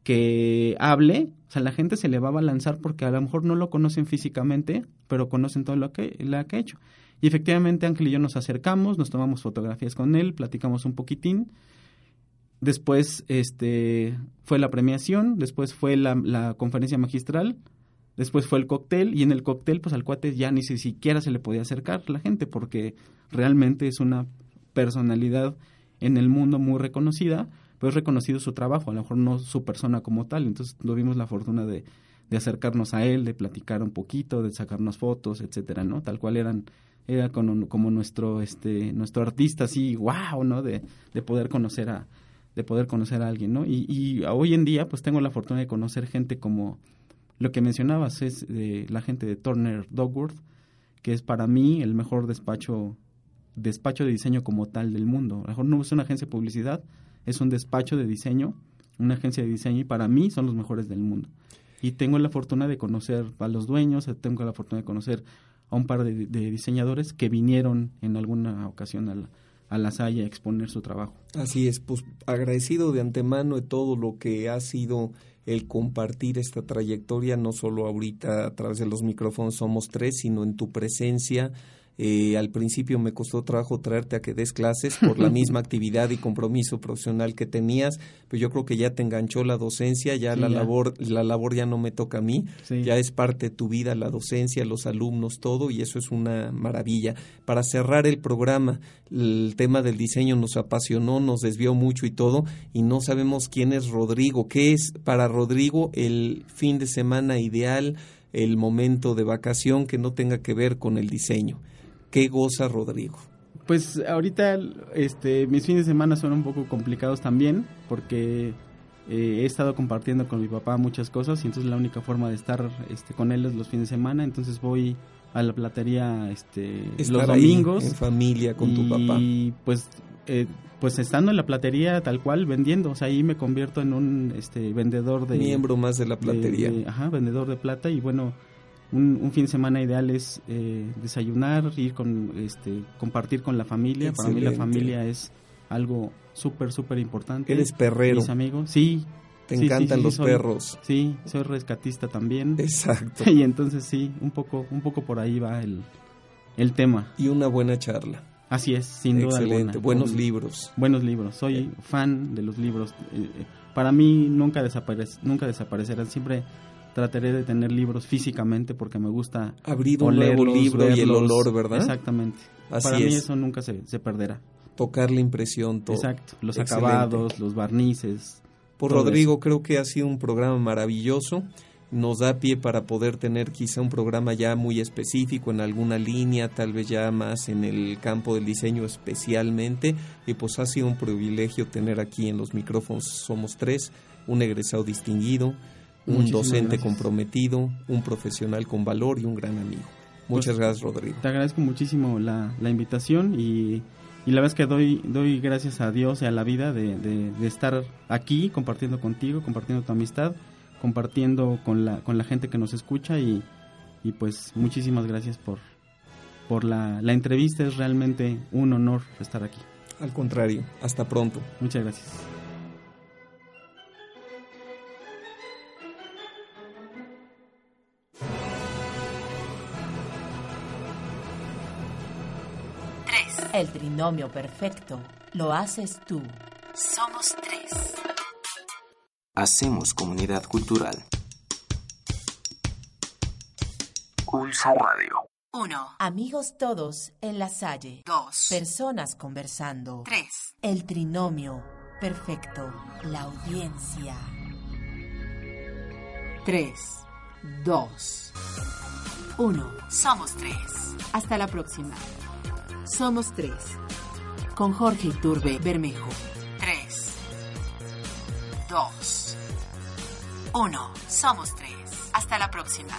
que hable, o sea, la gente se le va a lanzar porque a lo mejor no lo conocen físicamente, pero conocen todo lo que, lo que ha hecho. Y efectivamente Ángel y yo nos acercamos, nos tomamos fotografías con él, platicamos un poquitín. Después este, fue la premiación, después fue la, la conferencia magistral, Después fue el cóctel y en el cóctel pues al cuate ya ni siquiera se le podía acercar la gente porque realmente es una personalidad en el mundo muy reconocida, pero es reconocido su trabajo, a lo mejor no su persona como tal. Entonces tuvimos la fortuna de, de acercarnos a él, de platicar un poquito, de sacarnos fotos, etcétera, ¿no? Tal cual eran era como, como nuestro este nuestro artista así, wow, ¿no? De, de poder conocer a de poder conocer a alguien, ¿no? Y, y hoy en día pues tengo la fortuna de conocer gente como lo que mencionabas es de la gente de Turner Dogworth, que es para mí el mejor despacho despacho de diseño como tal del mundo. A lo mejor no es una agencia de publicidad, es un despacho de diseño, una agencia de diseño y para mí son los mejores del mundo. Y tengo la fortuna de conocer a los dueños, tengo la fortuna de conocer a un par de, diseñadores que vinieron en alguna ocasión a la, a la Salle a exponer su trabajo. Así es, pues agradecido de antemano de todo lo que ha sido el compartir esta trayectoria, no solo ahorita a través de los micrófonos somos tres, sino en tu presencia, eh, al principio me costó trabajo traerte a que des clases por la misma actividad y compromiso profesional que tenías, pero yo creo que ya te enganchó la docencia, ya la labor la labor ya no me toca a mí, ya es parte de tu vida la docencia, los alumnos, todo y eso es una maravilla. Para cerrar el programa, el tema del diseño nos apasionó, nos desvió mucho y todo y no sabemos quién es Rodrigo, qué es para Rodrigo el fin de semana ideal, el momento de vacación que no tenga que ver con el diseño. ¿Qué goza Rodrigo? Pues ahorita este, mis fines de semana son un poco complicados también porque eh, he estado compartiendo con mi papá muchas cosas y entonces la única forma de estar este, con él es los fines de semana. Entonces voy a la platería este, los domingos. en familia con tu papá. Y pues, eh, pues estando en la platería tal cual vendiendo. O sea, ahí me convierto en un este, vendedor de... Miembro más de la platería. ajá, vendedor de plata y bueno un, fin de semana ideal es eh, desayunar, ir con, este, compartir con la familia. Para mí la familia es algo súper, súper importante. Eres perrero. Mis amigos, sí. Te encantan los perros. Sí, soy rescatista también. Exacto. Y entonces sí, un poco, un poco por ahí va el, el tema. Y una buena charla. Así es, sin duda Excelente. Buenos libros. Buenos libros. Soy fan de los libros. Eh, eh, para mí nunca, desaparece, nunca desaparecerán. Siempre trataré de tener libros físicamente porque me gusta abrir un nuevo libro y el olor, ¿verdad? Exactamente. Para mí eso nunca se, se, perderá. Tocar la impresión, todo. Exacto, los acabados, los barnices. Por Rodrigo, creo que ha sido un programa maravilloso. nos da pie para poder tener quizá un programa ya muy específico en alguna línea, tal vez ya más en el campo del diseño especialmente. Y pues ha sido un privilegio tener aquí en los micrófonos, somos tres, un egresado distinguido, un docente comprometido, un profesional con valor y un gran amigo. Muchas pues, gracias, Rodrigo. Te agradezco muchísimo la, la invitación y, y, la verdad es que doy, doy gracias a Dios y a la vida de, de, de estar aquí compartiendo contigo, compartiendo tu amistad compartiendo con la, con la gente que nos escucha y, y pues muchísimas gracias por, por la, la entrevista. Es realmente un honor estar aquí. Al contrario, hasta pronto. Muchas gracias. El trinomio perfecto lo haces tú. Somos tres. Hacemos comunidad cultural. Pulso Radio. 1. Amigos todos en la Salle. 2. Personas conversando. 3. El trinomio perfecto. La audiencia. 3, 2, 1. Somos tres. Hasta la próxima. Somos tres. Con Jorge Iturbe Bermejo. 3, 2, 1. Somos tres. Hasta la próxima.